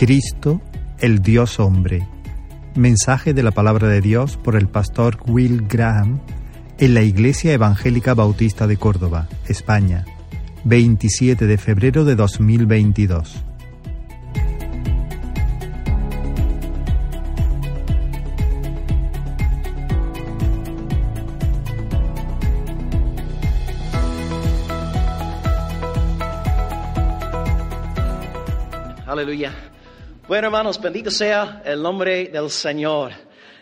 Cristo, el Dios hombre. Mensaje de la palabra de Dios por el pastor Will Graham en la Iglesia Evangélica Bautista de Córdoba, España, 27 de febrero de 2022. Bueno, hermanos, bendito sea el nombre del Señor.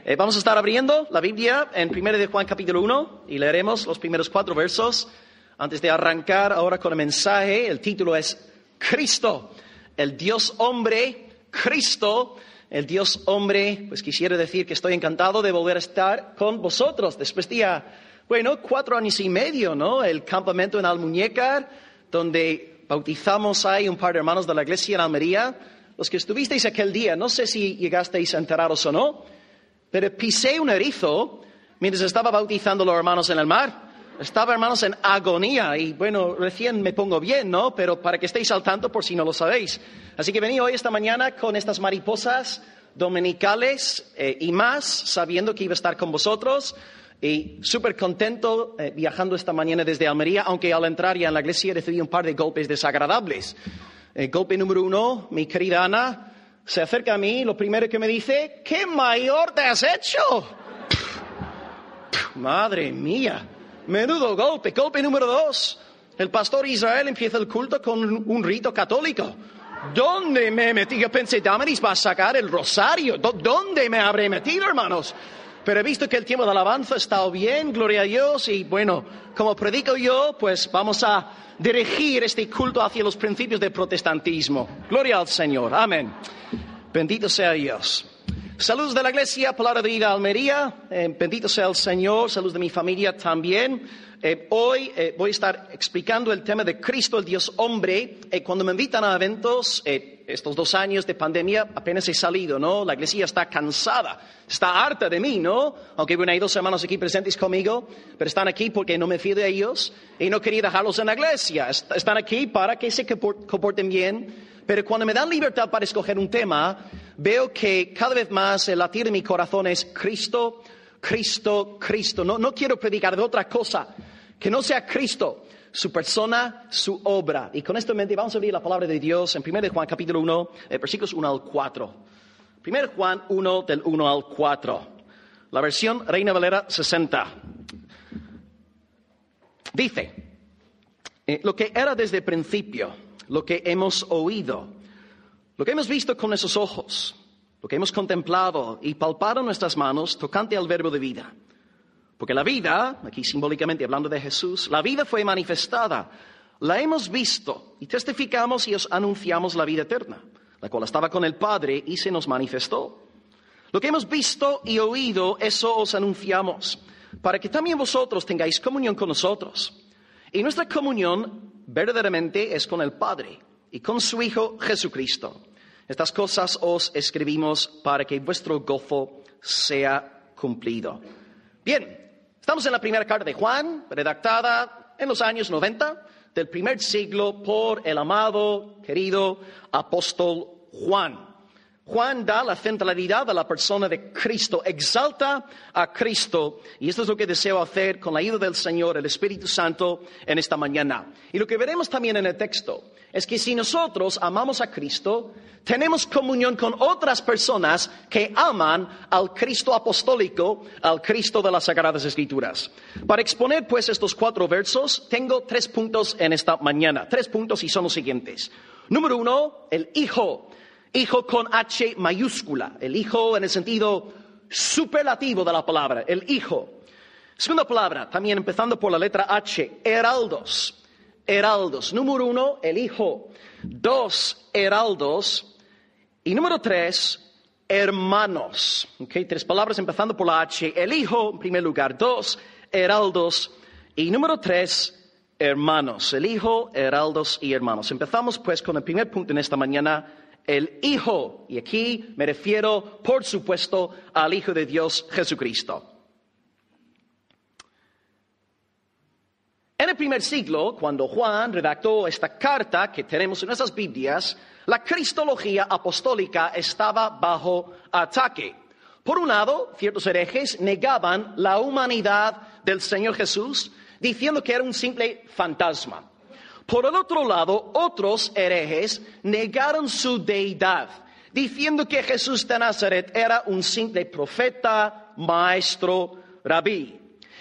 Eh, vamos a estar abriendo la Biblia en 1 de Juan capítulo 1 y leeremos los primeros cuatro versos. Antes de arrancar ahora con el mensaje, el título es Cristo, el Dios hombre, Cristo, el Dios hombre. Pues quisiera decir que estoy encantado de volver a estar con vosotros después de ya, bueno, cuatro años y medio, ¿no? El campamento en Almuñécar, donde bautizamos ahí un par de hermanos de la iglesia en Almería. Los que estuvisteis aquel día, no sé si llegasteis a enteraros o no, pero pisé un erizo mientras estaba bautizando a los hermanos en el mar. Estaba, hermanos, en agonía y bueno, recién me pongo bien, ¿no? Pero para que estéis al tanto por si no lo sabéis. Así que vení hoy esta mañana con estas mariposas dominicales eh, y más, sabiendo que iba a estar con vosotros. Y súper contento eh, viajando esta mañana desde Almería, aunque al entrar ya en la iglesia recibí un par de golpes desagradables. El golpe número uno, mi querida Ana se acerca a mí lo primero que me dice, ¿qué mayor te has hecho? Madre mía, menudo golpe. Golpe número dos, el pastor Israel empieza el culto con un rito católico. ¿Dónde me metí? Yo pensé, Damaris va a sacar el rosario. ¿Dónde me habré metido, hermanos? Pero he visto que el tiempo de alabanza ha estado bien, gloria a Dios, y bueno, como predico yo, pues vamos a dirigir este culto hacia los principios del protestantismo. Gloria al Señor, amén. Bendito sea Dios. Saludos de la iglesia, palabra de vida Almería, eh, bendito sea el Señor, saludos de mi familia también. Eh, hoy eh, voy a estar explicando el tema de Cristo, el Dios hombre. Eh, cuando me invitan a eventos, estos dos años de pandemia, apenas he salido, ¿no? La iglesia está cansada, está harta de mí, ¿no? Aunque bueno, hay dos hermanos aquí presentes conmigo, pero están aquí porque no me fío de ellos y no quería dejarlos en la iglesia. Están aquí para que se comporten bien. Pero cuando me dan libertad para escoger un tema, veo que cada vez más el latir de mi corazón es Cristo, Cristo, Cristo. No, no quiero predicar de otra cosa que no sea Cristo, su persona, su obra. Y con esto en mente vamos a abrir la palabra de Dios en 1 Juan capítulo 1, eh, versículos 1 al 4. 1 Juan 1 del 1 al 4. La versión Reina Valera 60. Dice, eh, lo que era desde el principio, lo que hemos oído, lo que hemos visto con nuestros ojos, lo que hemos contemplado y palpado en nuestras manos tocante al verbo de vida. Porque la vida, aquí simbólicamente hablando de Jesús, la vida fue manifestada, la hemos visto y testificamos y os anunciamos la vida eterna, la cual estaba con el Padre y se nos manifestó. Lo que hemos visto y oído, eso os anunciamos, para que también vosotros tengáis comunión con nosotros. Y nuestra comunión verdaderamente es con el Padre y con su Hijo Jesucristo. Estas cosas os escribimos para que vuestro gozo sea cumplido. Bien, Estamos en la primera carta de Juan, redactada en los años 90 del primer siglo por el amado, querido apóstol Juan. Juan da la centralidad a la persona de Cristo, exalta a Cristo. Y esto es lo que deseo hacer con la ayuda del Señor, el Espíritu Santo, en esta mañana. Y lo que veremos también en el texto es que si nosotros amamos a Cristo, tenemos comunión con otras personas que aman al Cristo apostólico, al Cristo de las Sagradas Escrituras. Para exponer pues estos cuatro versos, tengo tres puntos en esta mañana. Tres puntos y son los siguientes. Número uno, el Hijo. Hijo con H mayúscula. El Hijo en el sentido superlativo de la palabra. El Hijo. Segunda palabra, también empezando por la letra H, heraldos heraldos. Número uno, el Hijo. Dos, heraldos. Y número tres, hermanos. Okay, tres palabras empezando por la H. El Hijo, en primer lugar. Dos, heraldos. Y número tres, hermanos. El Hijo, heraldos y hermanos. Empezamos pues con el primer punto en esta mañana. El Hijo. Y aquí me refiero, por supuesto, al Hijo de Dios, Jesucristo. En el primer siglo, cuando Juan redactó esta carta que tenemos en nuestras Biblias, la cristología apostólica estaba bajo ataque. Por un lado, ciertos herejes negaban la humanidad del Señor Jesús, diciendo que era un simple fantasma. Por el otro lado, otros herejes negaron su deidad, diciendo que Jesús de Nazaret era un simple profeta, maestro, rabí.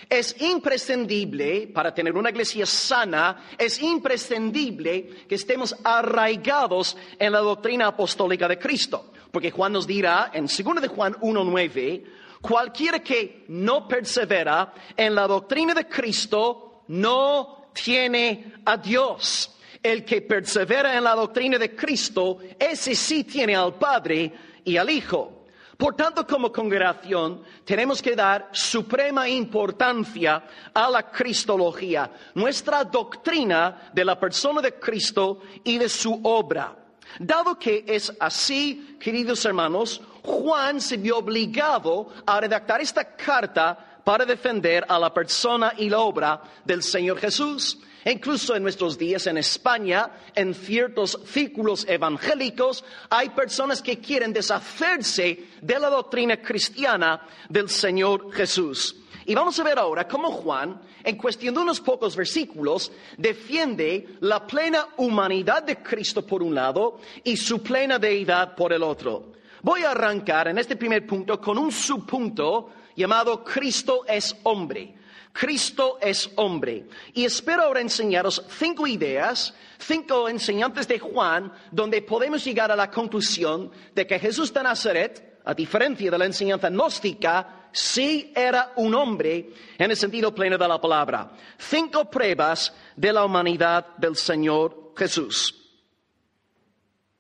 Es imprescindible, para tener una iglesia sana, es imprescindible que estemos arraigados en la doctrina apostólica de Cristo. Porque Juan nos dirá en 2 de Juan 1.9, cualquiera que no persevera en la doctrina de Cristo no tiene a Dios. El que persevera en la doctrina de Cristo, ese sí tiene al Padre y al Hijo. Por tanto, como congregación, tenemos que dar suprema importancia a la cristología, nuestra doctrina de la persona de Cristo y de su obra. Dado que es así, queridos hermanos, Juan se vio obligado a redactar esta carta para defender a la persona y la obra del Señor Jesús. Incluso en nuestros días en España, en ciertos círculos evangélicos, hay personas que quieren deshacerse de la doctrina cristiana del Señor Jesús. Y vamos a ver ahora cómo Juan, en cuestión de unos pocos versículos, defiende la plena humanidad de Cristo por un lado y su plena deidad por el otro. Voy a arrancar en este primer punto con un subpunto llamado Cristo es hombre. Cristo es hombre. Y espero ahora enseñaros cinco ideas, cinco enseñantes de Juan, donde podemos llegar a la conclusión de que Jesús de Nazaret, a diferencia de la enseñanza gnóstica, sí era un hombre en el sentido pleno de la palabra. Cinco pruebas de la humanidad del Señor Jesús.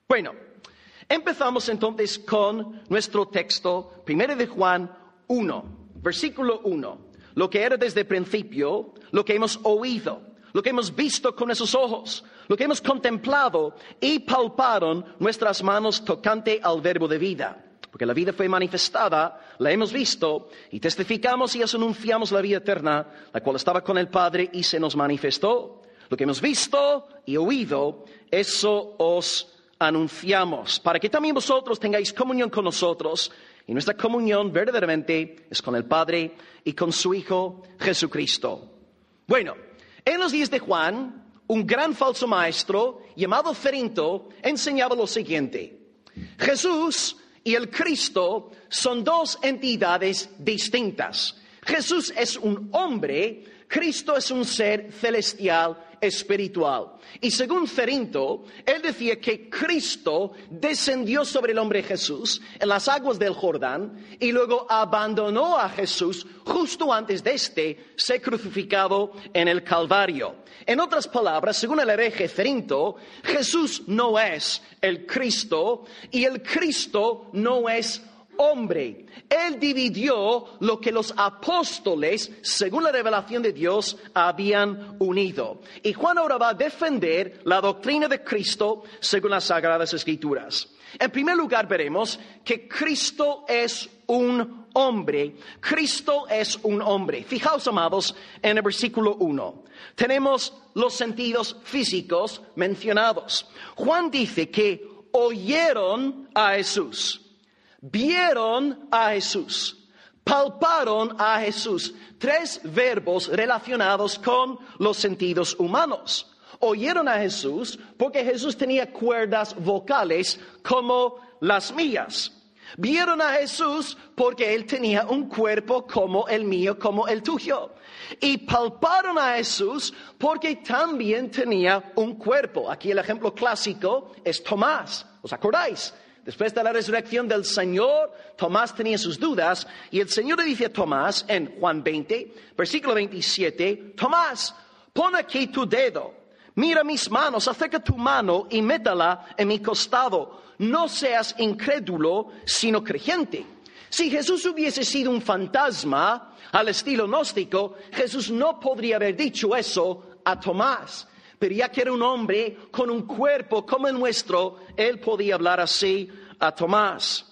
Bueno, empezamos entonces con nuestro texto, primero de Juan 1, versículo 1 lo que era desde el principio, lo que hemos oído, lo que hemos visto con esos ojos, lo que hemos contemplado y palparon nuestras manos tocante al verbo de vida. Porque la vida fue manifestada, la hemos visto y testificamos y os anunciamos la vida eterna, la cual estaba con el Padre y se nos manifestó. Lo que hemos visto y oído, eso os anunciamos, para que también vosotros tengáis comunión con nosotros y nuestra comunión verdaderamente es con el Padre y con su Hijo Jesucristo. Bueno, en los días de Juan, un gran falso maestro llamado Ferinto enseñaba lo siguiente. Jesús y el Cristo son dos entidades distintas. Jesús es un hombre, Cristo es un ser celestial espiritual. Y según Ferinto, él decía que Cristo descendió sobre el hombre Jesús en las aguas del Jordán y luego abandonó a Jesús justo antes de este ser crucificado en el Calvario. En otras palabras, según el hereje Ferinto, Jesús no es el Cristo y el Cristo no es hombre. Él dividió lo que los apóstoles, según la revelación de Dios, habían unido. Y Juan ahora va a defender la doctrina de Cristo según las Sagradas Escrituras. En primer lugar, veremos que Cristo es un hombre. Cristo es un hombre. Fijaos, amados, en el versículo 1. Tenemos los sentidos físicos mencionados. Juan dice que oyeron a Jesús vieron a Jesús, palparon a Jesús. Tres verbos relacionados con los sentidos humanos. Oyeron a Jesús porque Jesús tenía cuerdas vocales como las mías. Vieron a Jesús porque Él tenía un cuerpo como el mío, como el tuyo. Y palparon a Jesús porque también tenía un cuerpo. Aquí el ejemplo clásico es Tomás. ¿Os acordáis? Después de la resurrección del Señor, Tomás tenía sus dudas y el Señor le dice a Tomás en Juan 20, versículo 27, Tomás, pon aquí tu dedo, mira mis manos, acerca tu mano y métala en mi costado. No seas incrédulo, sino creyente. Si Jesús hubiese sido un fantasma al estilo gnóstico, Jesús no podría haber dicho eso a Tomás. Pero ya que era un hombre con un cuerpo como el nuestro, él podía hablar así a Tomás.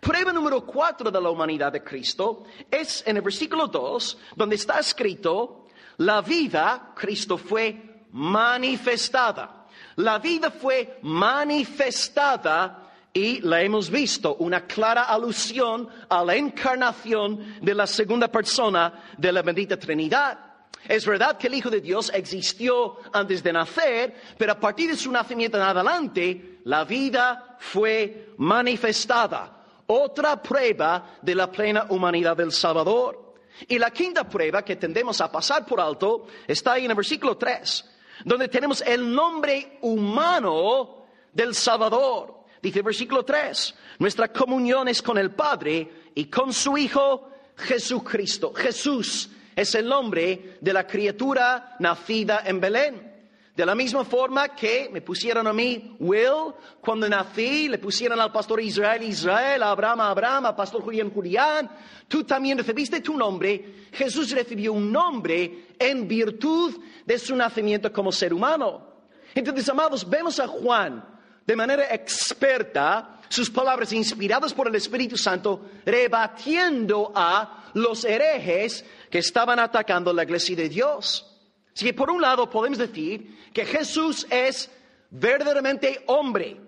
Prueba número cuatro de la humanidad de Cristo es en el versículo 2, donde está escrito, La vida, Cristo fue manifestada. La vida fue manifestada y la hemos visto, una clara alusión a la encarnación de la segunda persona de la bendita Trinidad. Es verdad que el Hijo de Dios existió antes de nacer, pero a partir de su nacimiento en adelante, la vida fue manifestada. Otra prueba de la plena humanidad del Salvador. Y la quinta prueba que tendemos a pasar por alto está ahí en el versículo 3, donde tenemos el nombre humano del Salvador. Dice el versículo 3, nuestra comunión es con el Padre y con su Hijo Jesucristo. Jesús es el nombre de la criatura nacida en Belén. De la misma forma que me pusieron a mí Will cuando nací, le pusieron al pastor Israel Israel, a Abraham Abraham, al pastor Julián Julián, tú también recibiste tu nombre. Jesús recibió un nombre en virtud de su nacimiento como ser humano. Entonces, amados, vemos a Juan de manera experta sus palabras inspiradas por el Espíritu Santo, rebatiendo a los herejes que estaban atacando la iglesia de Dios. Así que por un lado podemos decir que Jesús es verdaderamente hombre.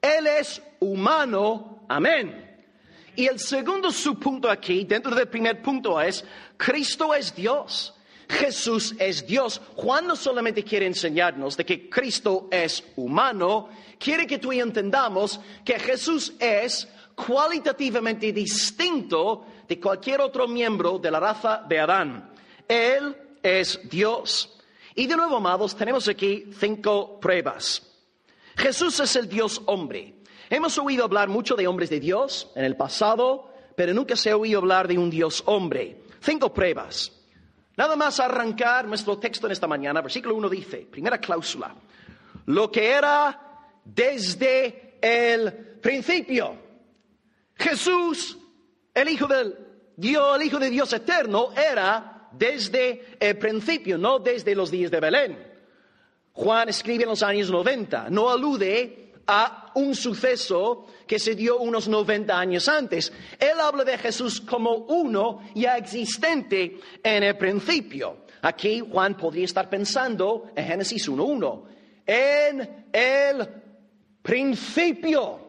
Él es humano. Amén. Y el segundo subpunto aquí, dentro del primer punto, es Cristo es Dios. Jesús es Dios. Juan no solamente quiere enseñarnos de que Cristo es humano, quiere que tú y entendamos que Jesús es cualitativamente distinto de cualquier otro miembro de la raza de Adán. Él es Dios. Y de nuevo, amados, tenemos aquí cinco pruebas. Jesús es el Dios hombre. Hemos oído hablar mucho de hombres de Dios en el pasado, pero nunca se ha oído hablar de un Dios hombre. Cinco pruebas. Nada más arrancar nuestro texto en esta mañana, versículo 1 dice, primera cláusula, lo que era desde el principio. Jesús, el Hijo del Dios, el Hijo de Dios eterno, era desde el principio, no desde los días de Belén. Juan escribe en los años 90, no alude a un suceso que se dio unos 90 años antes. Él habla de Jesús como uno ya existente en el principio. Aquí Juan podría estar pensando en Génesis 1.1. En el principio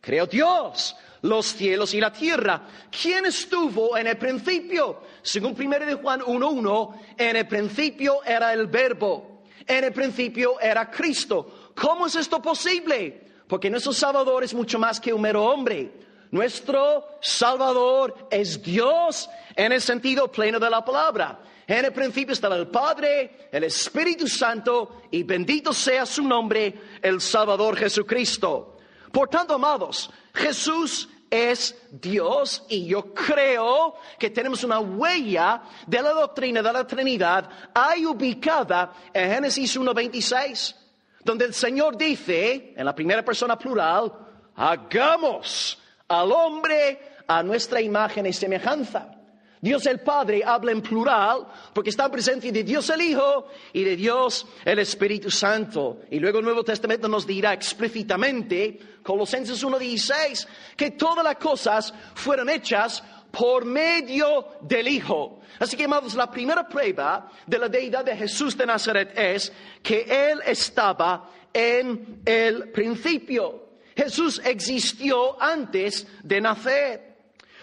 creó Dios los cielos y la tierra. ¿Quién estuvo en el principio? Según 1 de Juan 1.1, en el principio era el verbo. En el principio era Cristo. ¿Cómo es esto posible? Porque nuestro Salvador es mucho más que un mero hombre. Nuestro Salvador es Dios en el sentido pleno de la palabra. En el principio estaba el Padre, el Espíritu Santo y bendito sea su nombre, el Salvador Jesucristo. Por tanto, amados, Jesús es Dios y yo creo que tenemos una huella de la doctrina de la Trinidad ahí ubicada en Génesis 1.26 donde el Señor dice, en la primera persona plural, hagamos al hombre a nuestra imagen y semejanza. Dios el Padre habla en plural porque está en presencia de Dios el Hijo y de Dios el Espíritu Santo. Y luego el Nuevo Testamento nos dirá explícitamente, Colosenses 1.16, que todas las cosas fueron hechas por medio del Hijo. Así que, amados, la primera prueba de la deidad de Jesús de Nazaret es que Él estaba en el principio. Jesús existió antes de nacer.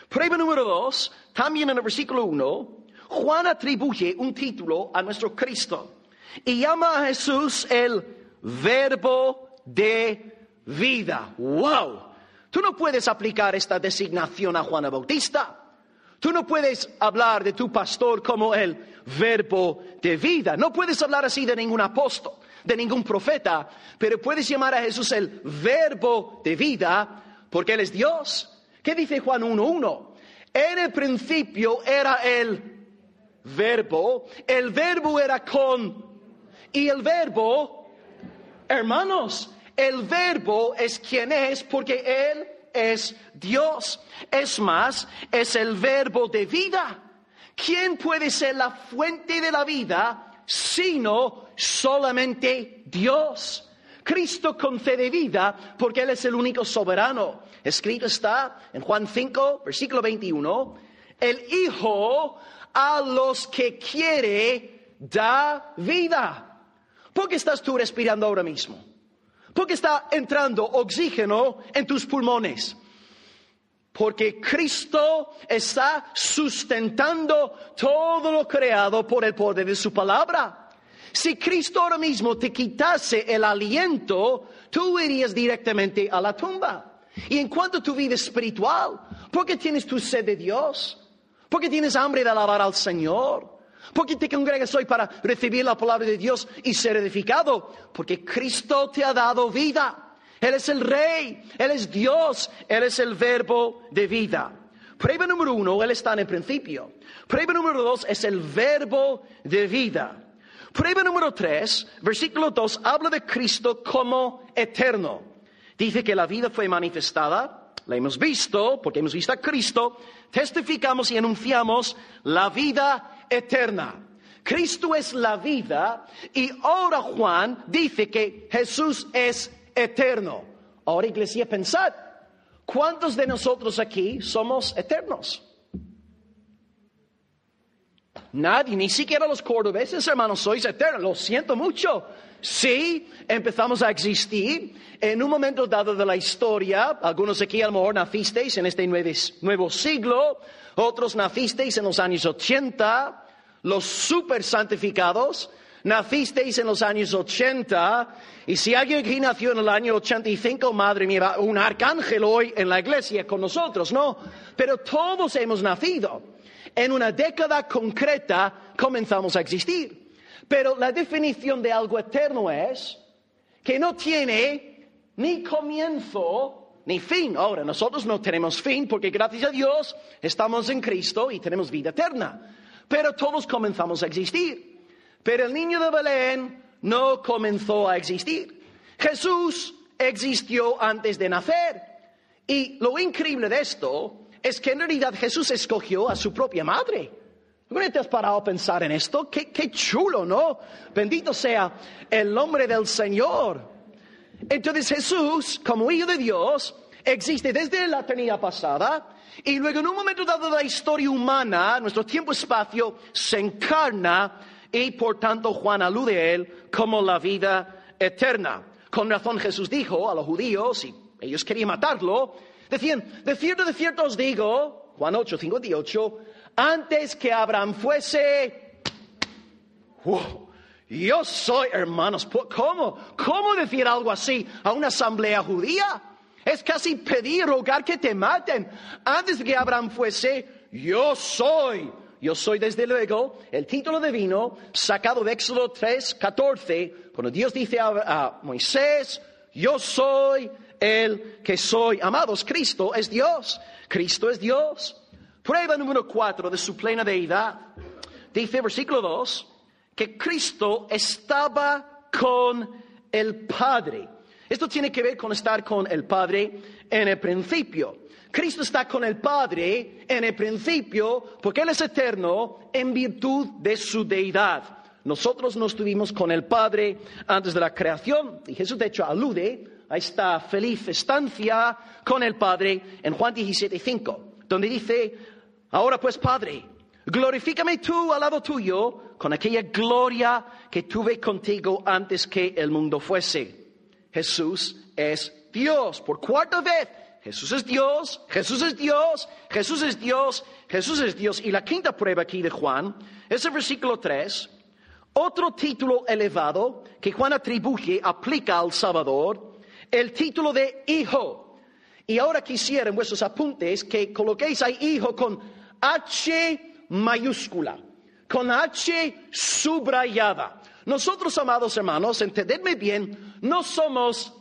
Prueba número dos, también en el versículo 1, Juan atribuye un título a nuestro Cristo y llama a Jesús el verbo de vida. ¡Wow! Tú no puedes aplicar esta designación a Juan Bautista. Tú no puedes hablar de tu pastor como el verbo de vida. No puedes hablar así de ningún apóstol, de ningún profeta, pero puedes llamar a Jesús el verbo de vida porque Él es Dios. ¿Qué dice Juan 1.1? En el principio era el verbo, el verbo era con, y el verbo, hermanos, el verbo es quien es porque Él es Dios. Es más, es el verbo de vida. ¿Quién puede ser la fuente de la vida sino solamente Dios? Cristo concede vida porque Él es el único soberano. Escrito está en Juan 5, versículo 21, el Hijo a los que quiere da vida. ¿Por qué estás tú respirando ahora mismo? ¿Por qué está entrando oxígeno en tus pulmones? Porque Cristo está sustentando todo lo creado por el poder de su palabra. Si Cristo ahora mismo te quitase el aliento, tú irías directamente a la tumba. Y en cuanto a tu vida espiritual, ¿por qué tienes tu sed de Dios? ¿Por qué tienes hambre de alabar al Señor? ¿Por qué te congregas hoy para recibir la palabra de Dios y ser edificado? Porque Cristo te ha dado vida. Él es el rey, Él es Dios, Él es el verbo de vida. Prueba número uno, Él está en el principio. Prueba número dos es el verbo de vida. Prueba número tres, versículo dos, habla de Cristo como eterno. Dice que la vida fue manifestada, la hemos visto, porque hemos visto a Cristo, testificamos y anunciamos la vida eterna. Cristo es la vida y ahora Juan dice que Jesús es eterno. Ahora, iglesia, pensad, ¿cuántos de nosotros aquí somos eternos? Nadie, ni siquiera los cordobeses, hermanos, sois eternos. Lo siento mucho. Sí, empezamos a existir en un momento dado de la historia. Algunos aquí a lo nacisteis en este nuevo siglo, otros nacisteis en los años 80, los super santificados nacisteis en los años 80 y si alguien aquí nació en el año 85, madre mía, un arcángel hoy en la iglesia con nosotros, ¿no? Pero todos hemos nacido. En una década concreta comenzamos a existir. Pero la definición de algo eterno es que no tiene ni comienzo ni fin. Ahora, nosotros no tenemos fin porque gracias a Dios estamos en Cristo y tenemos vida eterna. Pero todos comenzamos a existir. Pero el niño de Belén no comenzó a existir. Jesús existió antes de nacer. Y lo increíble de esto es que en realidad Jesús escogió a su propia madre. ¿No te has parado a pensar en esto? Qué, chulo, ¿no? Bendito sea el nombre del Señor. Entonces Jesús, como hijo de Dios, existe desde la eternidad pasada y luego en un momento dado de la historia humana, nuestro tiempo-espacio, se encarna y por tanto Juan alude a él como la vida eterna. Con razón Jesús dijo a los judíos, y ellos querían matarlo, decían, de cierto, de cierto os digo, Juan 8, 58, antes que Abraham fuese, yo soy, hermanos, ¿cómo? ¿Cómo decir algo así a una asamblea judía? Es casi pedir, rogar que te maten. Antes de que Abraham fuese, yo soy. Yo soy desde luego el título divino sacado de Éxodo 3, 14, cuando Dios dice a, Moisés, yo soy el que soy. Amados, Cristo es Dios. Cristo es Dios. Prueba número 4 de su plena deidad. Dice versículo 2 que Cristo estaba con el Padre. Esto tiene que ver con estar con el Padre en el principio. Cristo está con el Padre en el principio porque Él es eterno en virtud de su deidad. Nosotros no estuvimos con el Padre antes de la creación y Jesús de hecho alude a esta feliz estancia con el Padre en Juan 17:5, donde dice, ahora pues Padre, glorifícame tú al lado tuyo con aquella gloria que tuve contigo antes que el mundo fuese. Jesús es Dios por cuarta vez Jesús es Dios, Jesús es Dios, Jesús es Dios, Jesús es Dios. Y la quinta prueba aquí de Juan es el versículo 3, otro título elevado que Juan atribuye, aplica al Salvador, el título de Hijo. Y ahora quisiera en vuestros apuntes que coloquéis ahí Hijo con H mayúscula, con H subrayada. Nosotros, amados hermanos, entendedme bien, no somos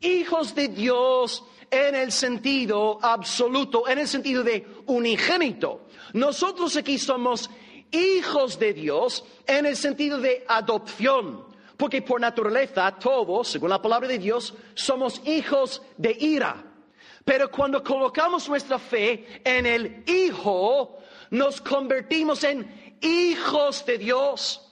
hijos de Dios en el sentido absoluto, en el sentido de unigénito. Nosotros aquí somos hijos de Dios en el sentido de adopción, porque por naturaleza todos, según la palabra de Dios, somos hijos de ira. Pero cuando colocamos nuestra fe en el Hijo, nos convertimos en hijos de Dios.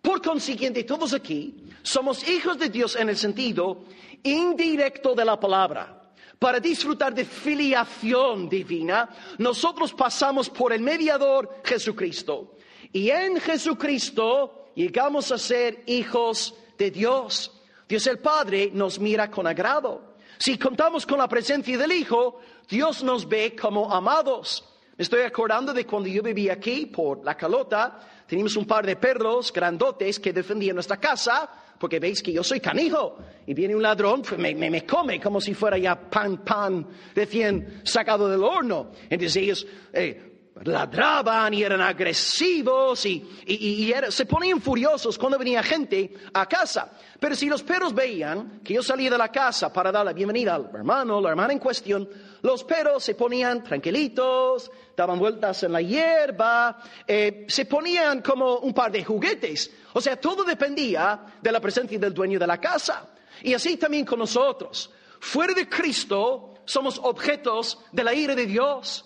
Por consiguiente, todos aquí somos hijos de Dios en el sentido indirecto de la palabra. Para disfrutar de filiación divina, nosotros pasamos por el mediador Jesucristo. Y en Jesucristo llegamos a ser hijos de Dios. Dios el Padre nos mira con agrado. Si contamos con la presencia del Hijo, Dios nos ve como amados. Me estoy acordando de cuando yo vivía aquí por la calota, teníamos un par de perros grandotes que defendían nuestra casa, porque veis que yo soy canijo, y viene un ladrón, pues me, me, me come como si fuera ya pan, pan recién sacado del horno. Entonces ellos eh, ladraban y eran agresivos y, y, se ponían furiosos cuando venía gente a casa. Pero si los perros veían que yo salía de la casa para dar la bienvenida al hermano, la hermana en cuestión, los perros se ponían tranquilitos, daban vueltas en la hierba, eh, se ponían como un par de juguetes. O sea, todo dependía de la presencia del dueño de la casa. Y así también con nosotros. Fuera de Cristo somos objetos de la ira de Dios.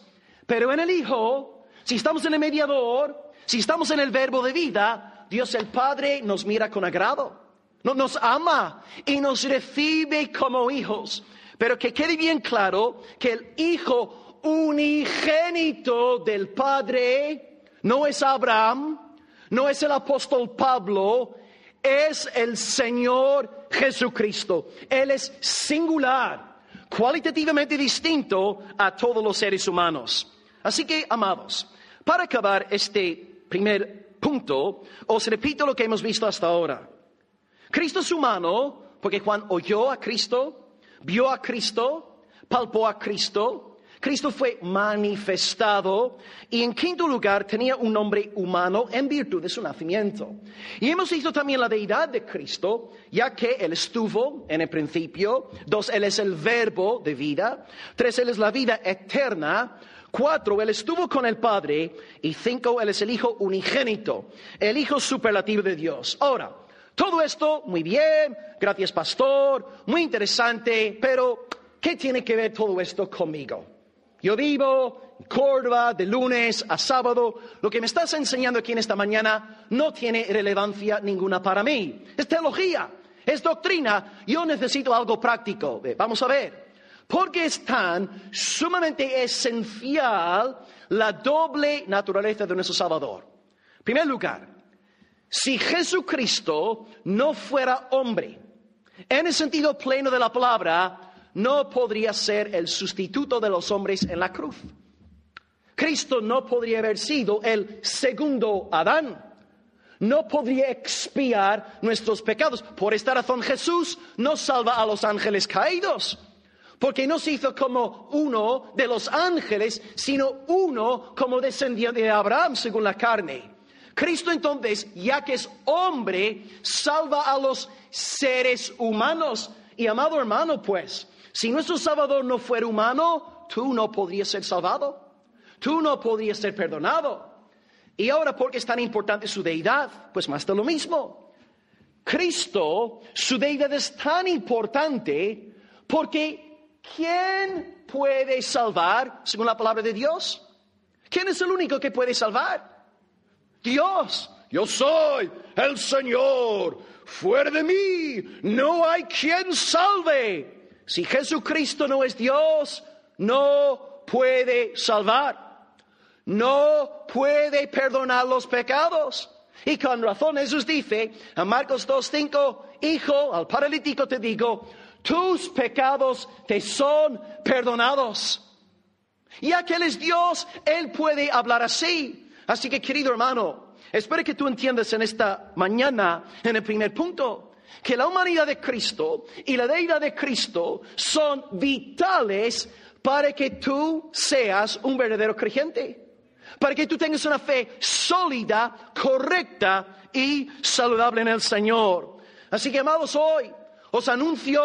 Pero en el Hijo, si estamos en el mediador, si estamos en el verbo de vida, Dios el Padre nos mira con agrado, nos ama y nos recibe como hijos. Pero que quede bien claro que el Hijo unigénito del Padre no es Abraham, no es el apóstol Pablo, es el Señor Jesucristo. Él es singular, cualitativamente distinto a todos los seres humanos. Así que, amados, para acabar este primer punto, os repito lo que hemos visto hasta ahora. Cristo es humano porque Juan oyó a Cristo, vio a Cristo, palpó a Cristo, Cristo fue manifestado y en quinto lugar tenía un nombre humano en virtud de su nacimiento. Y hemos visto también la deidad de Cristo, ya que Él estuvo en el principio, dos, Él es el verbo de vida, tres, Él es la vida eterna, Cuatro, Él estuvo con el Padre. Y cinco, Él es el Hijo unigénito, el Hijo superlativo de Dios. Ahora, todo esto, muy bien, gracias pastor, muy interesante, pero ¿qué tiene que ver todo esto conmigo? Yo vivo en Córdoba de lunes a sábado. Lo que me estás enseñando aquí en esta mañana no tiene relevancia ninguna para mí. Es teología, es doctrina. Yo necesito algo práctico. Vamos a ver porque es tan sumamente esencial la doble naturaleza de nuestro Salvador. En primer lugar, si Jesucristo no fuera hombre, en el sentido pleno de la palabra, no podría ser el sustituto de los hombres en la cruz. Cristo no podría haber sido el segundo Adán. No podría expiar nuestros pecados. Por esta razón Jesús no salva a los ángeles caídos porque no se hizo como uno de los ángeles, sino uno como descendiente de Abraham según la carne. Cristo entonces, ya que es hombre, salva a los seres humanos. Y amado hermano, pues, si nuestro Salvador no fuera humano, tú no podrías ser salvado, tú no podrías ser perdonado. Y ahora, ¿por qué es tan importante su deidad? Pues más de lo mismo. Cristo, su deidad es tan importante porque ¿quién puede salvar según la palabra de Dios? ¿Quién es el único que puede salvar? Dios. Yo soy el Señor. Fuera de mí no hay quien salve. Si Jesucristo no es Dios, no puede salvar. No puede perdonar los pecados. Y con razón Jesús dice en Marcos 2.5, Hijo, al paralítico te digo, tus pecados te son perdonados. Y aquel es Dios, Él puede hablar así. Así que, querido hermano, espero que tú entiendas en esta mañana, en el primer punto, que la humanidad de Cristo y la deidad de Cristo son vitales para que tú seas un verdadero creyente. Para que tú tengas una fe sólida, correcta y saludable en el Señor. Así que, amados, hoy os anuncio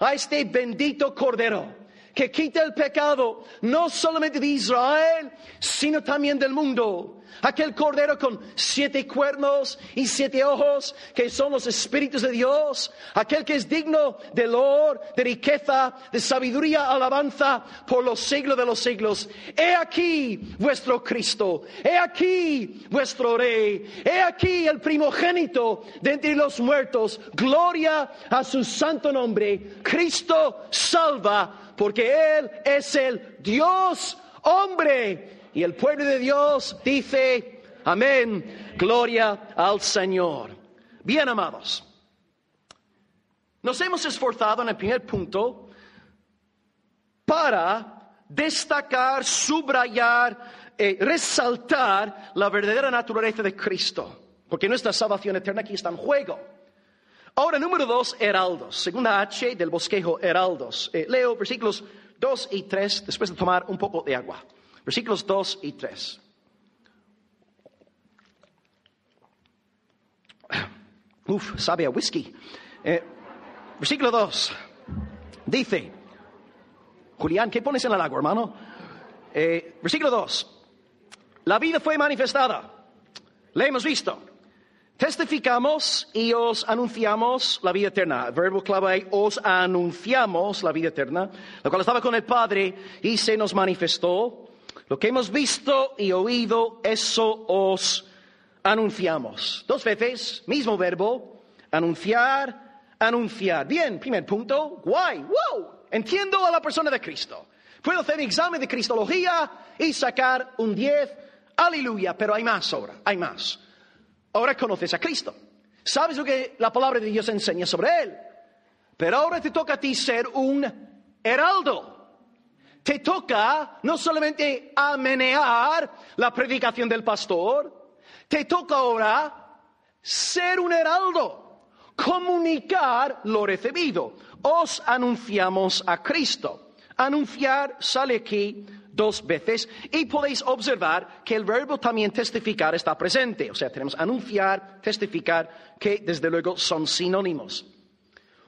a este bendito Cordero que quita el pecado no solamente de Israel, sino también del mundo. Aquel cordero con siete cuernos y siete ojos, que son los espíritus de Dios. Aquel que es digno de loor, de riqueza, de sabiduría, alabanza por los siglos de los siglos. He aquí vuestro Cristo. He aquí vuestro Rey. He aquí el primogénito de entre los muertos. Gloria a su santo nombre. Cristo salva porque Él es el Dios hombre. Y el pueblo de Dios dice, amén. Gloria al Señor. Bien amados. Nos hemos esforzado en el primer punto para destacar, subrayar, eh, resaltar la verdadera naturaleza de Cristo, porque nuestra salvación eterna aquí está en juego. Ahora, número dos, heraldos. Segunda H del bosquejo, heraldos. Eh, leo versículos 2 y 3 después de tomar un poco de agua. Versículos 2 y 3. Uf, sabe a whisky. Eh, versículo 2. Dice, Julián, ¿qué pones en el agua, hermano? Eh, versículo 2. La vida fue manifestada. La hemos visto. Testificamos y os anunciamos la vida eterna. El verbo clave ahí, os anunciamos la vida eterna, lo cual estaba con el Padre y se nos manifestó. Lo que hemos visto y oído, eso os anunciamos. Dos veces, mismo verbo, anunciar, anunciar. Bien, primer punto, guay, wow, entiendo a la persona de Cristo. Puedo hacer un examen de Cristología y sacar un 10, aleluya, pero hay más ahora, hay más. Ahora conoces a Cristo. Sabes lo que la palabra de Dios enseña sobre Él. Pero ahora te toca a ti ser un heraldo. Te toca no solamente amenear la predicación del pastor, te toca ahora ser un heraldo, comunicar lo recibido. Os anunciamos a Cristo. Anunciar sale aquí dos veces y podéis observar que el verbo también testificar está presente. O sea, tenemos anunciar, testificar, que desde luego son sinónimos.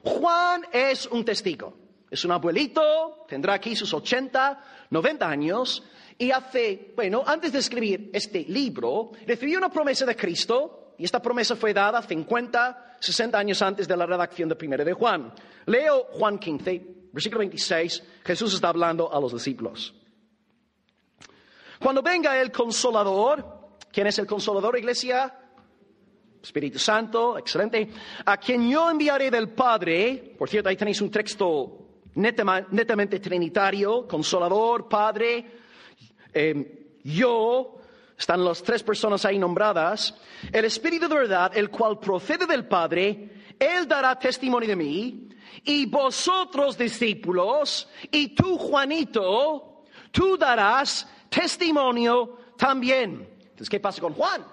Juan es un testigo. Es un abuelito, tendrá aquí sus 80, 90 años y hace, bueno, antes de escribir este libro, recibió una promesa de Cristo y esta promesa fue dada 50, 60 años antes de la redacción de Primera de Juan. Leo Juan 15, versículo 26, Jesús está hablando a los discípulos. Cuando venga el consolador, ¿quién es el consolador, iglesia? Espíritu Santo, excelente. A quien yo enviaré del Padre, por cierto, ahí tenéis un texto netamente trinitario, consolador, Padre, eh, yo, están las tres personas ahí nombradas, el Espíritu de verdad, el cual procede del Padre, Él dará testimonio de mí, y vosotros discípulos, y tú Juanito, tú darás testimonio también. Entonces, ¿qué pasa con Juan?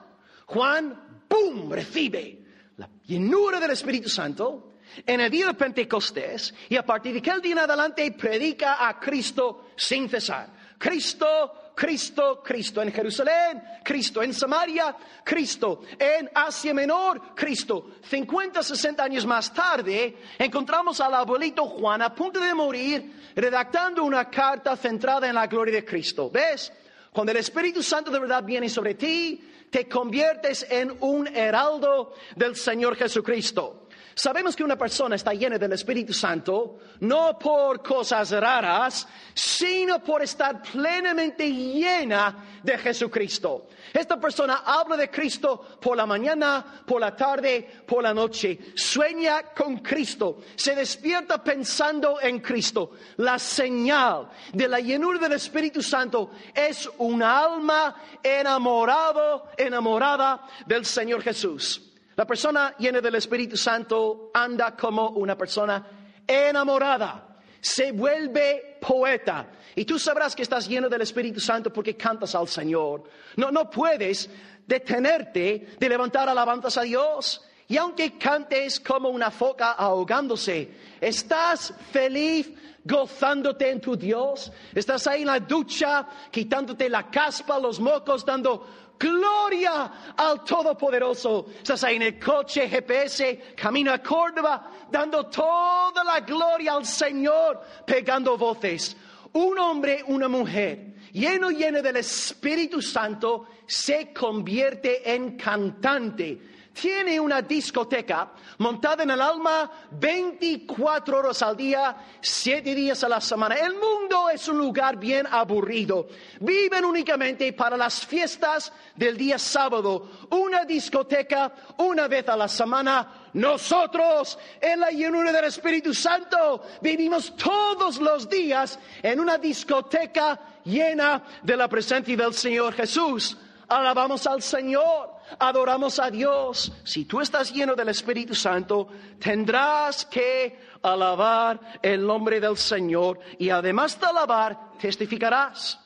Juan, ¡pum!, recibe la llenura del Espíritu Santo en el día de Pentecostés y a partir de aquel día en adelante predica a Cristo sin cesar. Cristo, Cristo, Cristo en Jerusalén, Cristo en Samaria, Cristo en Asia Menor, Cristo. 50, 60 años más tarde, encontramos al abuelito Juan a punto de morir, redactando una carta centrada en la gloria de Cristo. ¿Ves? Cuando el Espíritu Santo de verdad viene sobre ti, te conviertes en un heraldo del Señor Jesucristo. Sabemos que una persona está llena del Espíritu Santo no por cosas raras, sino por estar plenamente llena de Jesucristo. Esta persona habla de Cristo por la mañana, por la tarde, por la noche. Sueña con Cristo. Se despierta pensando en Cristo. La señal de la llenura del Espíritu Santo es un alma enamorado, enamorada del Señor Jesús. La persona llena del Espíritu Santo anda como una persona enamorada, se vuelve poeta. Y tú sabrás que estás lleno del Espíritu Santo porque cantas al Señor. No, no puedes detenerte de levantar alabanzas a Dios. Y aunque cantes como una foca ahogándose, estás feliz gozándote en tu Dios. Estás ahí en la ducha, quitándote la caspa, los mocos, dando Gloria al Todopoderoso. Estás ahí en el coche GPS, camino a Córdoba, dando toda la gloria al Señor, pegando voces. Un hombre, una mujer, lleno, lleno del Espíritu Santo, se convierte en cantante tiene una discoteca montada en el alma 24 horas al día, 7 días a la semana. El mundo es un lugar bien aburrido. Viven únicamente para las fiestas del día sábado. Una discoteca una vez a la semana. Nosotros, en la llenura del Espíritu Santo, vivimos todos los días en una discoteca llena de la presencia del Señor Jesús. Alabamos al Señor, adoramos a Dios. Si tú estás lleno del Espíritu Santo, tendrás que alabar el nombre del Señor y además de alabar, testificarás,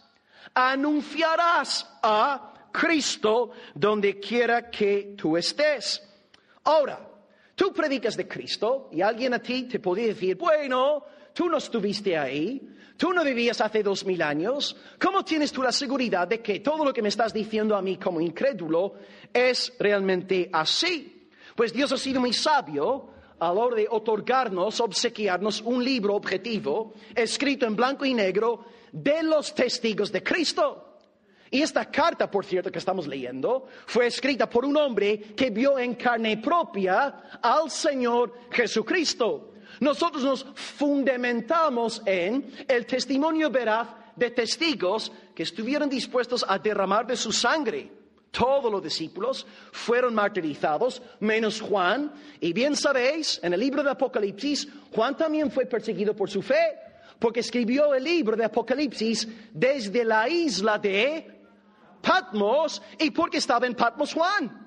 anunciarás a Cristo donde quiera que tú estés. Ahora, tú predicas de Cristo y alguien a ti te podría decir, bueno, tú no estuviste ahí, tú no vivías hace dos mil años, ¿cómo tienes tú la seguridad de que todo lo que me estás diciendo a mí como incrédulo es realmente así? Pues Dios ha sido muy sabio a la de otorgarnos, obsequiarnos un libro objetivo, escrito en blanco y negro, de los testigos de Cristo. Y esta carta, por cierto, que estamos leyendo, fue escrita por un hombre que vio en carne propia al Señor Jesucristo. Nosotros nos fundamentamos en el testimonio veraz de testigos que estuvieron dispuestos a derramar de su sangre. Todos los discípulos fueron martirizados, menos Juan. Y bien sabéis, en el libro de Apocalipsis, Juan también fue perseguido por su fe, porque escribió el libro de Apocalipsis desde la isla de Patmos y porque estaba en Patmos Juan.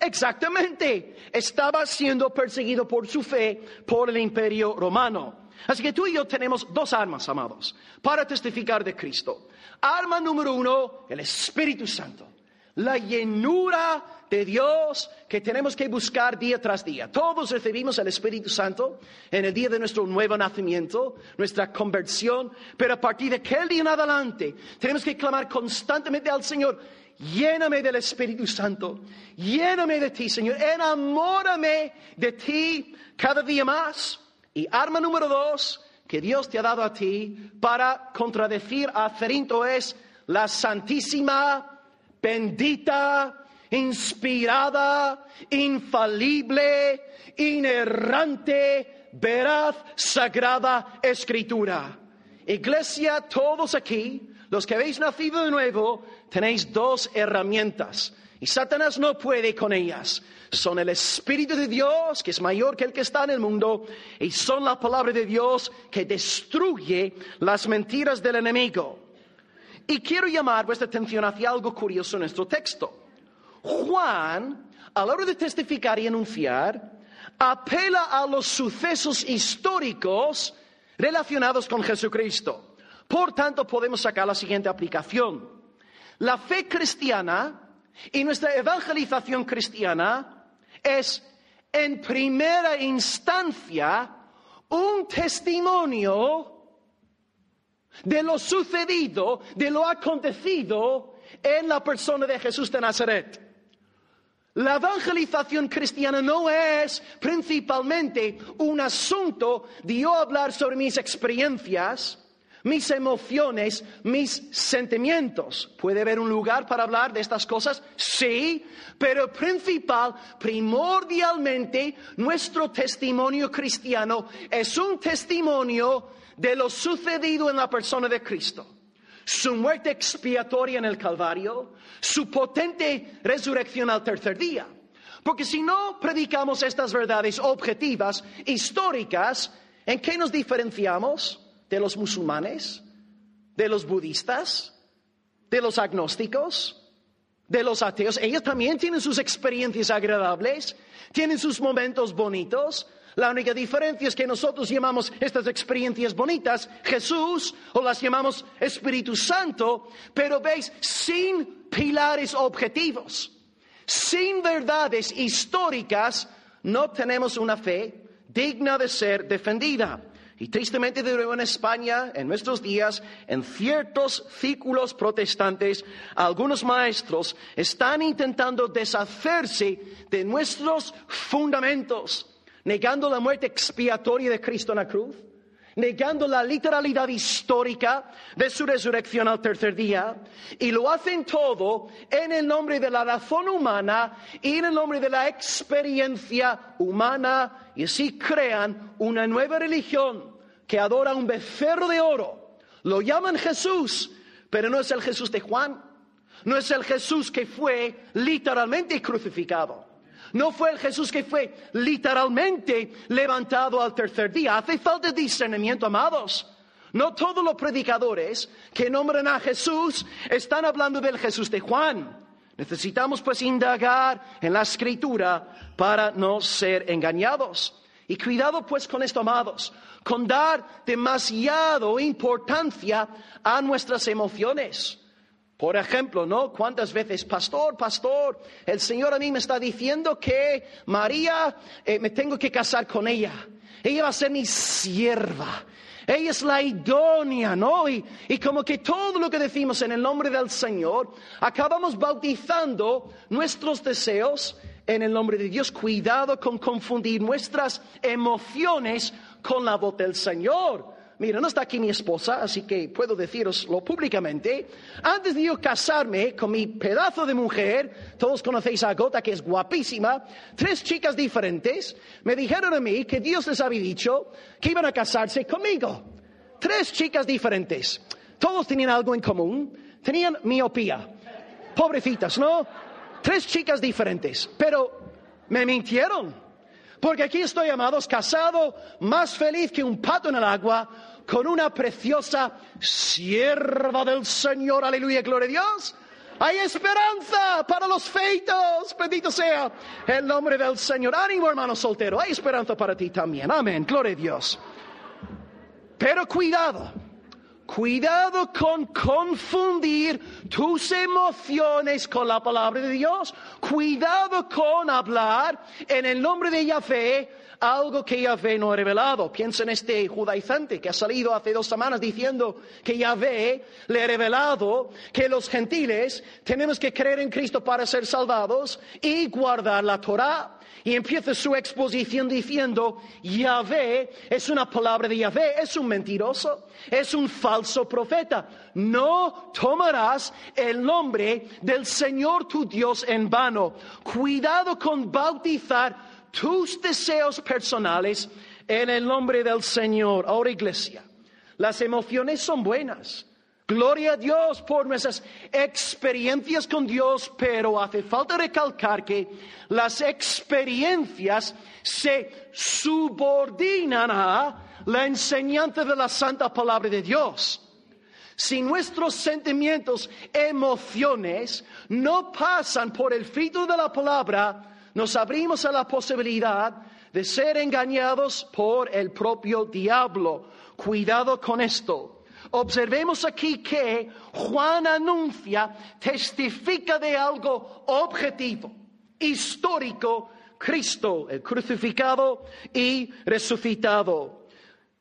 Exactamente, estaba siendo perseguido por su fe por el imperio romano. Así que tú y yo tenemos dos armas, amados, para testificar de Cristo. Arma número uno, el Espíritu Santo la llenura de Dios que tenemos que buscar día tras día. Todos recibimos el Espíritu Santo en el día de nuestro nuevo nacimiento, nuestra conversión, pero a partir de aquel día en adelante tenemos que clamar constantemente al Señor, lléname del Espíritu Santo, lléname de ti, Señor, enamórame de ti cada día más. Y arma número dos que Dios te ha dado a ti para contradecir a Cerinto es la santísima bendita, inspirada, infalible, inerrante, veraz, sagrada escritura. Iglesia, todos aquí, los que habéis nacido de nuevo, tenéis dos herramientas. Y Satanás no puede con ellas. Son el Espíritu de Dios, que es mayor que el que está en el mundo, y son la palabra de Dios que destruye las mentiras del enemigo. Y quiero llamar vuestra atención hacia algo curioso en nuestro texto. Juan, a la hora de testificar y anunciar, apela a los sucesos históricos relacionados con Jesucristo. Por tanto, podemos sacar la siguiente aplicación. La fe cristiana y nuestra evangelización cristiana es, en primera instancia, un testimonio de lo sucedido, de lo acontecido en la persona de Jesús de Nazaret. La evangelización cristiana no es principalmente un asunto de yo hablar sobre mis experiencias, mis emociones, mis sentimientos. ¿Puede haber un lugar para hablar de estas cosas? Sí, pero principal, primordialmente, nuestro testimonio cristiano es un testimonio de lo sucedido en la persona de Cristo. Su muerte expiatoria en el Calvario, su potente resurrección al tercer día. Porque si no predicamos estas verdades objetivas, históricas, ¿en qué nos diferenciamos de los musulmanes, de los budistas, de los agnósticos, de los ateos? Ellos también tienen sus experiencias agradables, tienen sus momentos bonitos, la única diferencia es que nosotros llamamos estas experiencias bonitas Jesús o las llamamos Espíritu Santo, pero veis, sin pilares objetivos, sin verdades históricas, no tenemos una fe digna de ser defendida. Y tristemente de nuevo en España, en nuestros días, en ciertos círculos protestantes, algunos maestros están intentando deshacerse de nuestros fundamentos negando la muerte expiatoria de Cristo en la cruz, negando la literalidad histórica de su resurrección al tercer día, y lo hacen todo en el nombre de la razón humana y en el nombre de la experiencia humana, y así crean una nueva religión que adora un becerro de oro. Lo llaman Jesús, pero no es el Jesús de Juan, no es el Jesús que fue literalmente crucificado. No fue el Jesús que fue literalmente levantado al tercer día. Hace falta discernimiento, amados. No todos los predicadores que nombran a Jesús están hablando del Jesús de Juan. Necesitamos pues indagar en la escritura para no ser engañados. Y cuidado pues con esto, amados, con dar demasiado importancia a nuestras emociones. Por ejemplo, ¿no? ¿Cuántas veces, pastor, pastor, el Señor a mí me está diciendo que María, eh, me tengo que casar con ella. Ella va a ser mi sierva. Ella es la idónea, ¿no? Y, y, como que todo lo que decimos en el nombre del Señor, acabamos bautizando nuestros deseos en el nombre de Dios. Cuidado con confundir nuestras emociones con la voz del Señor. Mira, no está aquí mi esposa, así que puedo deciroslo públicamente. Antes de yo casarme con mi pedazo de mujer, todos conocéis a Gota, que es guapísima, tres chicas diferentes me dijeron a mí que Dios les había dicho que iban a casarse conmigo. Tres chicas diferentes. Todos tenían algo en común. Tenían miopía. Pobrecitas, ¿no? Tres chicas diferentes, pero me mintieron. Porque aquí estoy, amados, casado, más feliz que un pato en el agua, con una preciosa sierva del Señor. Aleluya, gloria a Dios. Hay esperanza para los feitos. Bendito sea el nombre del Señor. Ánimo, hermano soltero. Hay esperanza para ti también. Amén. Gloria a Dios. Pero cuidado. Cuidado con confundir tus emociones con la palabra de Dios. Cuidado con hablar en el nombre de Yahvé algo que Yahvé no ha revelado. Piensa en este judaizante que ha salido hace dos semanas diciendo que Yahvé le ha revelado que los gentiles tenemos que creer en Cristo para ser salvados y guardar la Torah. Y empieza su exposición diciendo, Yahvé es una palabra de Yahvé, es un mentiroso, es un falso profeta. No tomarás el nombre del Señor tu Dios en vano. Cuidado con bautizar tus deseos personales en el nombre del Señor. Ahora iglesia, las emociones son buenas. Gloria a Dios por nuestras experiencias con Dios, pero hace falta recalcar que las experiencias se subordinan a la enseñanza de la santa palabra de Dios. Si nuestros sentimientos, emociones no pasan por el filtro de la palabra, nos abrimos a la posibilidad de ser engañados por el propio diablo. Cuidado con esto. Observemos aquí que Juan anuncia, testifica de algo objetivo, histórico, Cristo, el crucificado y resucitado.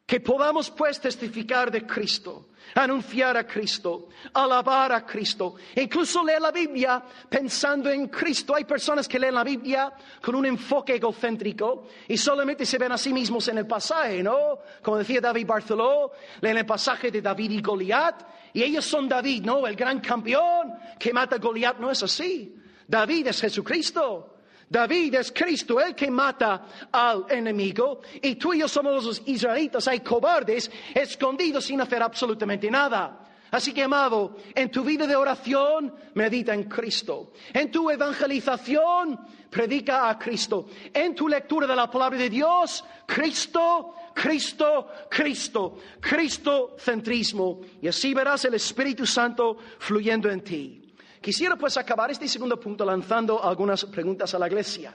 Que podamos pues testificar de Cristo anunciar a Cristo, alabar a Cristo, incluso leer la Biblia pensando en Cristo. Hay personas que leen la Biblia con un enfoque egocéntrico y solamente se ven a sí mismos en el pasaje, ¿no? Como decía David Barceló, leen el pasaje de David y Goliat y ellos son David, ¿no? El gran campeón que mata a Goliat. No es así. David es Jesucristo. David es Cristo, el que mata al enemigo, y tú y yo somos los israelitas, hay cobardes escondidos sin hacer absolutamente nada. Así que, amado, en tu vida de oración, medita en Cristo. En tu evangelización, predica a Cristo. En tu lectura de la palabra de Dios, Cristo, Cristo, Cristo, Cristo centrismo. Y así verás el Espíritu Santo fluyendo en ti. Quisiera pues acabar este segundo punto lanzando algunas preguntas a la iglesia.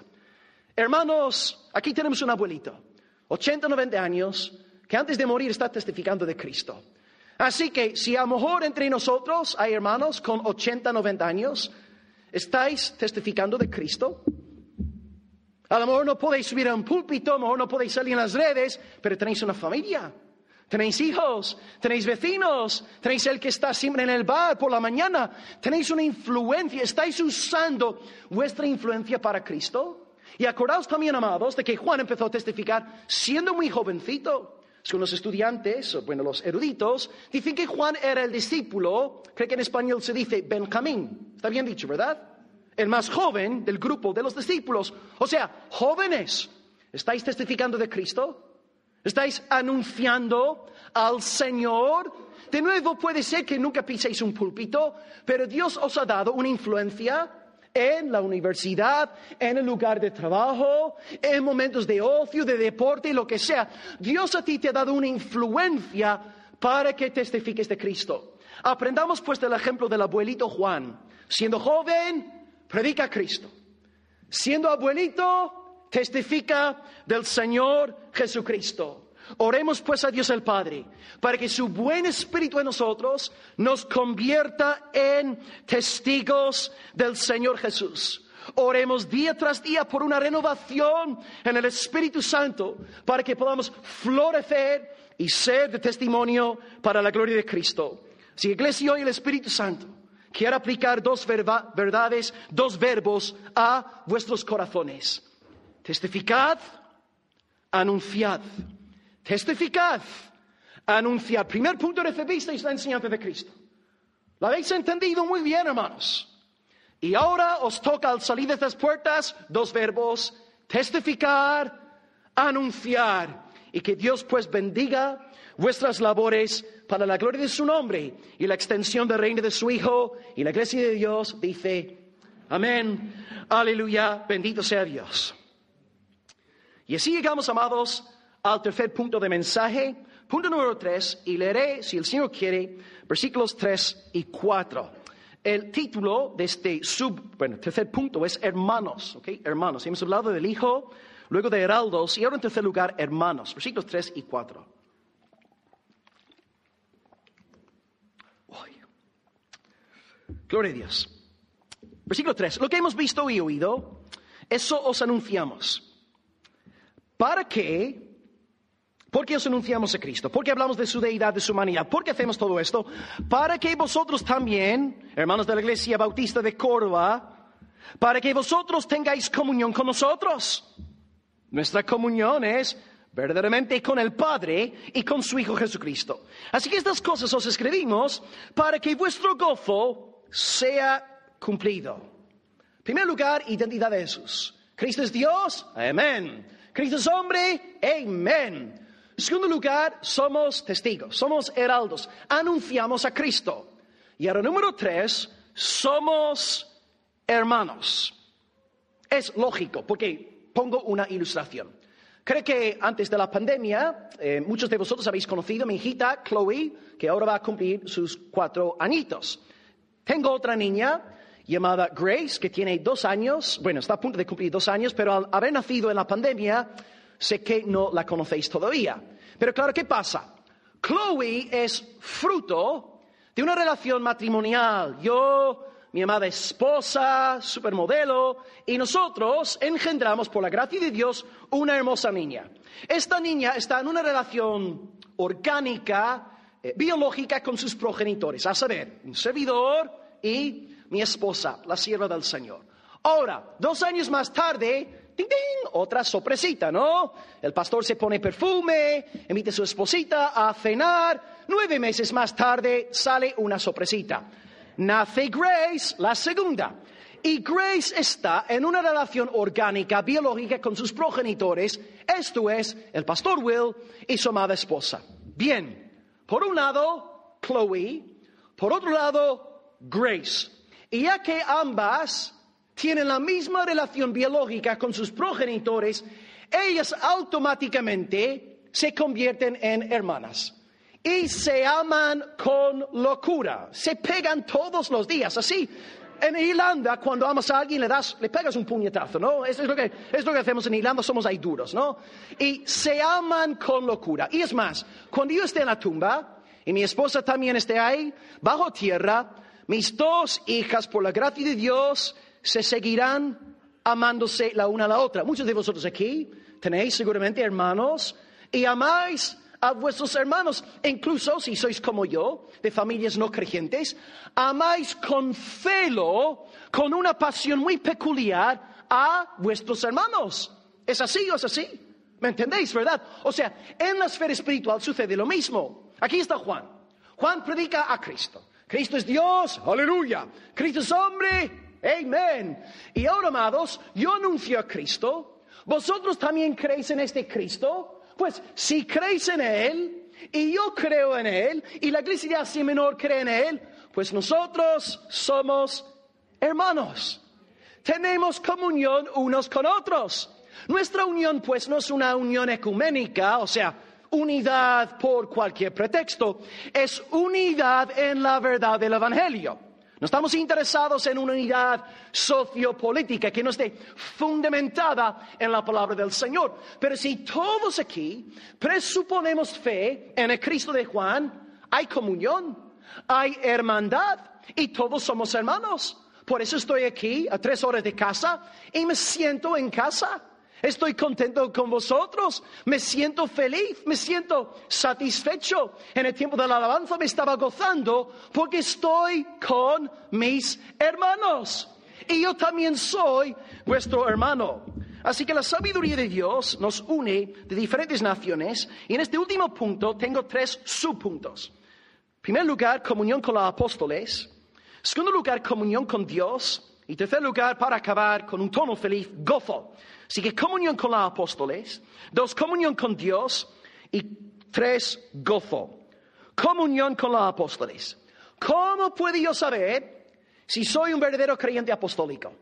Hermanos, aquí tenemos un abuelito, 80, 90 años, que antes de morir está testificando de Cristo. Así que si a lo mejor entre nosotros hay hermanos con 80, 90 años, estáis testificando de Cristo. A lo mejor no podéis subir a un púlpito, a lo mejor no podéis salir en las redes, pero tenéis una familia. Tenéis hijos, tenéis vecinos, tenéis el que está siempre en el bar por la mañana, tenéis una influencia, estáis usando vuestra influencia para Cristo. Y acordaos también, amados, de que Juan empezó a testificar siendo muy jovencito. Según los estudiantes, bueno, los eruditos, dicen que Juan era el discípulo, creo que en español se dice Benjamín. Está bien dicho, ¿verdad? El más joven del grupo de los discípulos. O sea, jóvenes, ¿estáis testificando de Cristo? ¿Estáis anunciando al Señor? De nuevo puede ser que nunca piséis un púlpito, pero Dios os ha dado una influencia en la universidad, en el lugar de trabajo, en momentos de ocio, de deporte, lo que sea. Dios a ti te ha dado una influencia para que testifiques de Cristo. Aprendamos pues del ejemplo del abuelito Juan. Siendo joven, predica a Cristo. Siendo abuelito, testifica del Señor Jesucristo. Oremos pues a Dios el Padre para que su buen espíritu en nosotros nos convierta en testigos del Señor Jesús. Oremos día tras día por una renovación en el Espíritu Santo para que podamos florecer y ser de testimonio para la gloria de Cristo. Si Iglesia hoy el Espíritu Santo quiere aplicar dos verdades, dos verbos a vuestros corazones. Testificad, anunciad. Testificad, anunciad. Primer punto recibisteis la enseñanza de Cristo. ¿La habéis entendido muy bien, hermanos? Y ahora os toca al salir de estas puertas dos verbos, testificar, anunciar. Y que Dios pues bendiga vuestras labores para la gloria de su nombre y la extensión del reino de su Hijo. Y la iglesia de Dios dice, amén, aleluya, bendito sea Dios. Y así llegamos, amados, al tercer punto de mensaje, punto número tres, y leeré, si el Señor quiere, versículos tres y cuatro. El título de este sub, bueno, tercer punto es hermanos, ¿ok? Hermanos. Hemos hablado del Hijo, luego de heraldos, y ahora en tercer lugar, hermanos, versículos tres y cuatro. Gloria a Dios. Versículo 3. Lo que hemos visto y oído, eso os anunciamos. ¿Para qué ¿Por qué os anunciamos a Cristo? ¿Por qué hablamos de su deidad, de su humanidad? ¿Por qué hacemos todo esto? Para que vosotros también, hermanos de la Iglesia Bautista de Córdoba, para que vosotros tengáis comunión con nosotros. Nuestra comunión es verdaderamente con el Padre y con su Hijo Jesucristo. Así que estas cosas os escribimos para que vuestro gozo sea cumplido. En primer lugar, identidad de Jesús. Cristo es Dios, amén. Cristo es hombre, amén. Segundo lugar, somos testigos, somos heraldos, anunciamos a Cristo. Y ahora número tres, somos hermanos. Es lógico, porque pongo una ilustración. Creo que antes de la pandemia, eh, muchos de vosotros habéis conocido a mi hijita Chloe, que ahora va a cumplir sus cuatro añitos. Tengo otra niña llamada Grace, que tiene dos años, bueno, está a punto de cumplir dos años, pero al haber nacido en la pandemia, sé que no la conocéis todavía. Pero claro, ¿qué pasa? Chloe es fruto de una relación matrimonial. Yo, mi amada esposa, supermodelo, y nosotros engendramos, por la gracia de Dios, una hermosa niña. Esta niña está en una relación orgánica, eh, biológica con sus progenitores, a saber, un servidor y mi esposa, la sierva del Señor. Ahora, dos años más tarde, ¡Ting, Otra sorpresita, ¿no? El pastor se pone perfume, invita a su esposita a cenar. Nueve meses más tarde sale una sorpresita. Nace Grace, la segunda. Y Grace está en una relación orgánica, biológica con sus progenitores. Esto es el pastor Will y su amada esposa. Bien, por un lado, Chloe, por otro lado, Grace. Y ya que ambas tienen la misma relación biológica con sus progenitores, ellas automáticamente se convierten en hermanas. Y se aman con locura. Se pegan todos los días, así. En Irlanda, cuando amas a alguien, le das, le pegas un puñetazo, ¿no? Es lo que, es lo que hacemos en Irlanda, somos ahí duros, ¿no? Y se aman con locura. Y es más, cuando yo esté en la tumba, y mi esposa también esté ahí, bajo tierra, mis dos hijas, por la gracia de Dios, se seguirán amándose la una a la otra. Muchos de vosotros aquí tenéis seguramente hermanos y amáis a vuestros hermanos, incluso si sois como yo, de familias no creyentes, amáis con celo, con una pasión muy peculiar a vuestros hermanos. ¿Es así o es así? ¿Me entendéis, verdad? O sea, en la esfera espiritual sucede lo mismo. Aquí está Juan. Juan predica a Cristo. Cristo es Dios, aleluya. Cristo es hombre, Amén. Y ahora, amados, yo anuncio a Cristo. ¿Vosotros también creéis en este Cristo? Pues si creéis en Él y yo creo en Él y la iglesia de Asia Menor cree en Él, pues nosotros somos hermanos. Tenemos comunión unos con otros. Nuestra unión, pues, no es una unión ecuménica, o sea, unidad por cualquier pretexto, es unidad en la verdad del Evangelio. No estamos interesados en una unidad sociopolítica que no esté fundamentada en la palabra del Señor. Pero si todos aquí presuponemos fe en el Cristo de Juan, hay comunión, hay hermandad y todos somos hermanos. Por eso estoy aquí a tres horas de casa y me siento en casa. Estoy contento con vosotros, me siento feliz, me siento satisfecho. En el tiempo de la alabanza me estaba gozando porque estoy con mis hermanos. Y yo también soy vuestro hermano. Así que la sabiduría de Dios nos une de diferentes naciones y en este último punto tengo tres subpuntos. Primer lugar, comunión con los apóstoles. Segundo lugar, comunión con Dios. Y tercer lugar, para acabar con un tono feliz, gozo. Así que comunión con los apóstoles, dos, comunión con Dios y tres, gozo. Comunión con los apóstoles. ¿Cómo puedo yo saber si soy un verdadero creyente apostólico?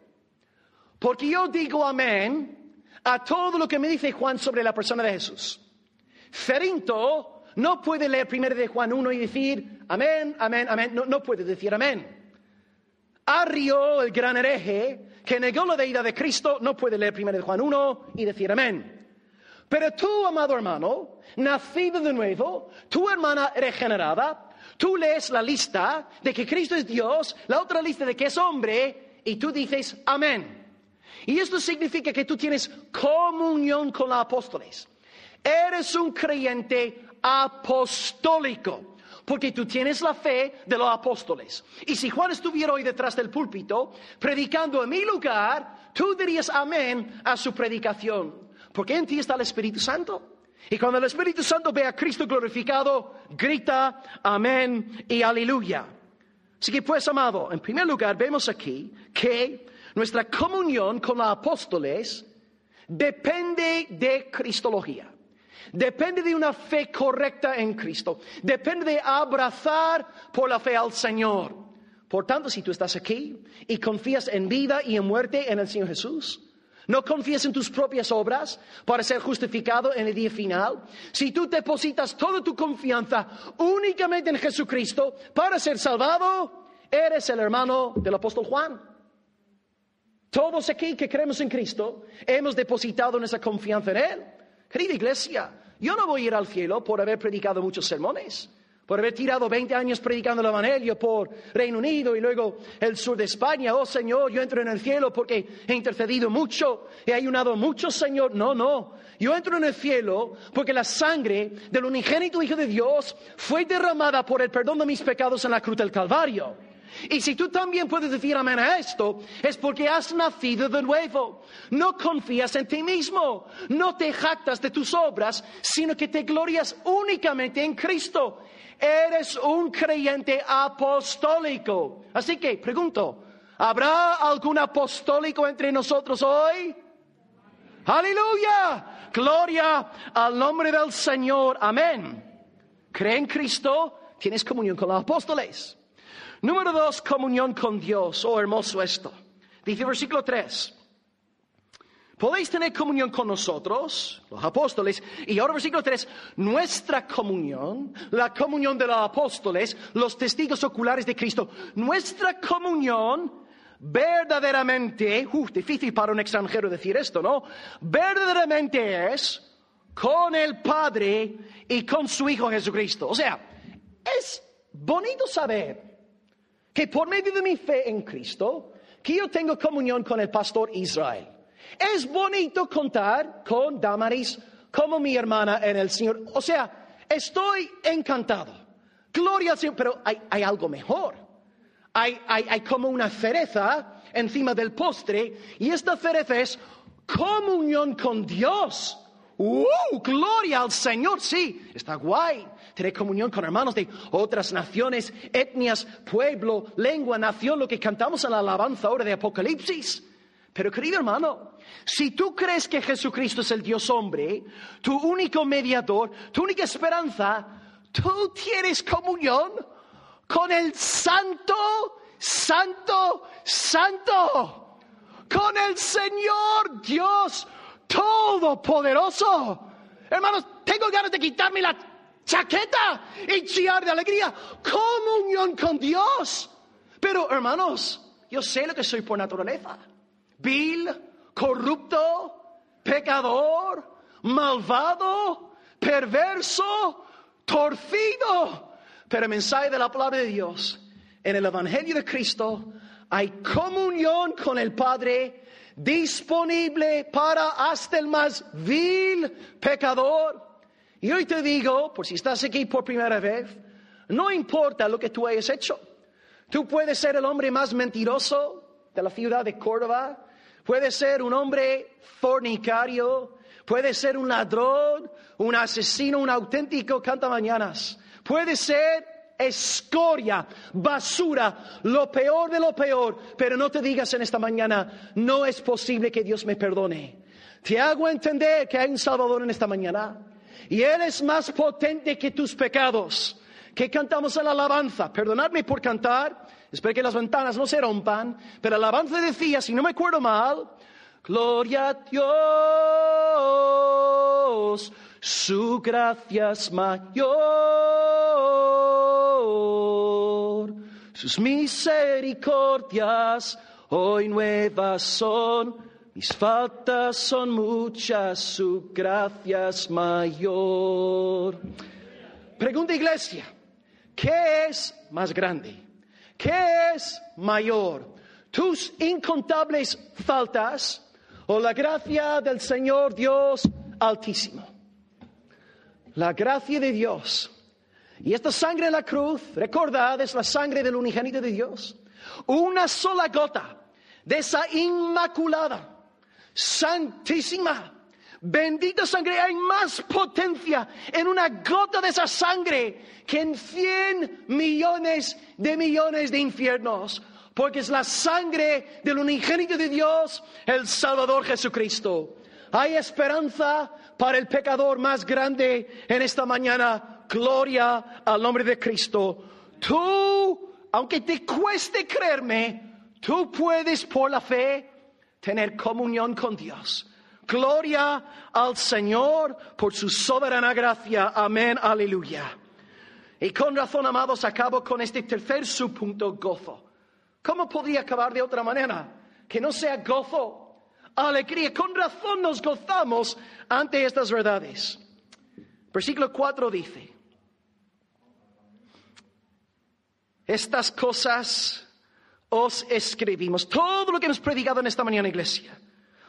Porque yo digo amén a todo lo que me dice Juan sobre la persona de Jesús. Ferinto no puede leer primero de Juan 1 y decir amén, amén, amén. No, no puede decir amén. Arrio, el gran hereje, que negó la deidad de Cristo, no puede leer 1 Juan 1 y decir amén. Pero tú, amado hermano, nacido de nuevo, tu hermana regenerada, tú lees la lista de que Cristo es Dios, la otra lista de que es hombre, y tú dices amén. Y esto significa que tú tienes comunión con los apóstoles. Eres un creyente apostólico porque tú tienes la fe de los apóstoles. Y si Juan estuviera hoy detrás del púlpito, predicando en mi lugar, tú dirías amén a su predicación, porque en ti está el Espíritu Santo. Y cuando el Espíritu Santo ve a Cristo glorificado, grita amén y aleluya. Así que pues, amado, en primer lugar vemos aquí que nuestra comunión con los apóstoles depende de Cristología. Depende de una fe correcta en Cristo. Depende de abrazar por la fe al Señor. Por tanto, si tú estás aquí y confías en vida y en muerte en el Señor Jesús, no confías en tus propias obras para ser justificado en el día final. Si tú depositas toda tu confianza únicamente en Jesucristo para ser salvado, eres el hermano del apóstol Juan. Todos aquí que creemos en Cristo hemos depositado nuestra confianza en Él. Querida iglesia, yo no voy a ir al cielo por haber predicado muchos sermones, por haber tirado 20 años predicando el Evangelio por Reino Unido y luego el sur de España. Oh Señor, yo entro en el cielo porque he intercedido mucho, he ayunado mucho, Señor. No, no. Yo entro en el cielo porque la sangre del unigénito Hijo de Dios fue derramada por el perdón de mis pecados en la cruz del Calvario. Y si tú también puedes decir amén a esto, es porque has nacido de nuevo. No confías en ti mismo, no te jactas de tus obras, sino que te glorias únicamente en Cristo. Eres un creyente apostólico. Así que, pregunto, ¿habrá algún apostólico entre nosotros hoy? Aleluya. Gloria al nombre del Señor. Amén. Cree en Cristo, tienes comunión con los apóstoles. Número dos, comunión con Dios. Oh, hermoso esto. Dice versículo 3. Podéis tener comunión con nosotros, los apóstoles, y ahora versículo 3, nuestra comunión, la comunión de los apóstoles, los testigos oculares de Cristo, nuestra comunión verdaderamente, uf, difícil para un extranjero decir esto, ¿no? Verdaderamente es con el Padre y con su Hijo Jesucristo. O sea, es bonito saber que por medio de mi fe en Cristo, que yo tengo comunión con el pastor Israel. Es bonito contar con Damaris como mi hermana en el Señor. O sea, estoy encantado. Gloria al Señor, pero hay, algo mejor. Hay, como una cereza encima del postre y esta cereza es comunión con Dios. ¡Uh! Gloria al Señor, sí, está guay. Tener comunión con hermanos de otras naciones, etnias, pueblo, lengua, nación, lo que cantamos en la alabanza ahora de Apocalipsis. Pero querido hermano, si tú crees que Jesucristo es el Dios hombre, tu único mediador, tu única esperanza, tú tienes comunión con el Santo, Santo, Santo, con el Señor Dios Todopoderoso. Hermanos, tengo ganas de quitarme la chaqueta y chillar de alegría. Comunión con Dios. Pero, hermanos, yo sé lo que soy por naturaleza. Vil, corrupto, pecador, malvado, perverso, torcido. Pero el mensaje de la palabra de Dios en el Evangelio de Cristo hay comunión con el Padre disponible para hasta el más vil pecador. Y hoy te digo, por si estás aquí por primera vez, no importa lo que tú hayas hecho. Tú puedes ser el hombre más mentiroso de la ciudad de Córdoba, puedes ser un hombre fornicario, puedes ser un ladrón, un asesino, un auténtico cantamañanas, puedes ser escoria, basura, lo peor de lo peor, pero no te digas en esta mañana, no es posible que Dios me perdone. Te hago entender que hay un Salvador en esta mañana y Él es más potente que tus pecados. Que cantamos en la alabanza. Perdonadme por cantar, espero que las ventanas no se rompan, pero la alabanza decía, si no me acuerdo mal, Gloria a Dios, su gracia es mayor, sus misericordias hoy nuevas son, mis faltas son muchas, su gracia es mayor. Pregunta iglesia, ¿qué es más grande? ¿Qué es mayor? ¿Tus incontables faltas o la gracia del Señor Dios Altísimo? La gracia de Dios. Y esta sangre en la cruz, recordad, es la sangre del unigénito de Dios. Una sola gota de esa inmaculada, santísima, bendita sangre. Hay más potencia en una gota de esa sangre que en cien millones de millones de infiernos. Porque es la sangre del unigénito de Dios, el Salvador Jesucristo. Hay esperanza para el pecador más grande en esta mañana. Gloria al nombre de Cristo. Tú, aunque te cueste creerme, tú puedes por la fe tener comunión con Dios. Gloria al Señor por su soberana gracia. Amén, aleluya. Y con razón, amados, acabo con este tercer subpunto, gozo. ¿Cómo podría acabar de otra manera? Que no sea gozo, alegría. Con razón nos gozamos ante estas verdades. Versículo 4 dice, estas cosas os escribimos. Todo lo que hemos predicado en esta mañana, iglesia.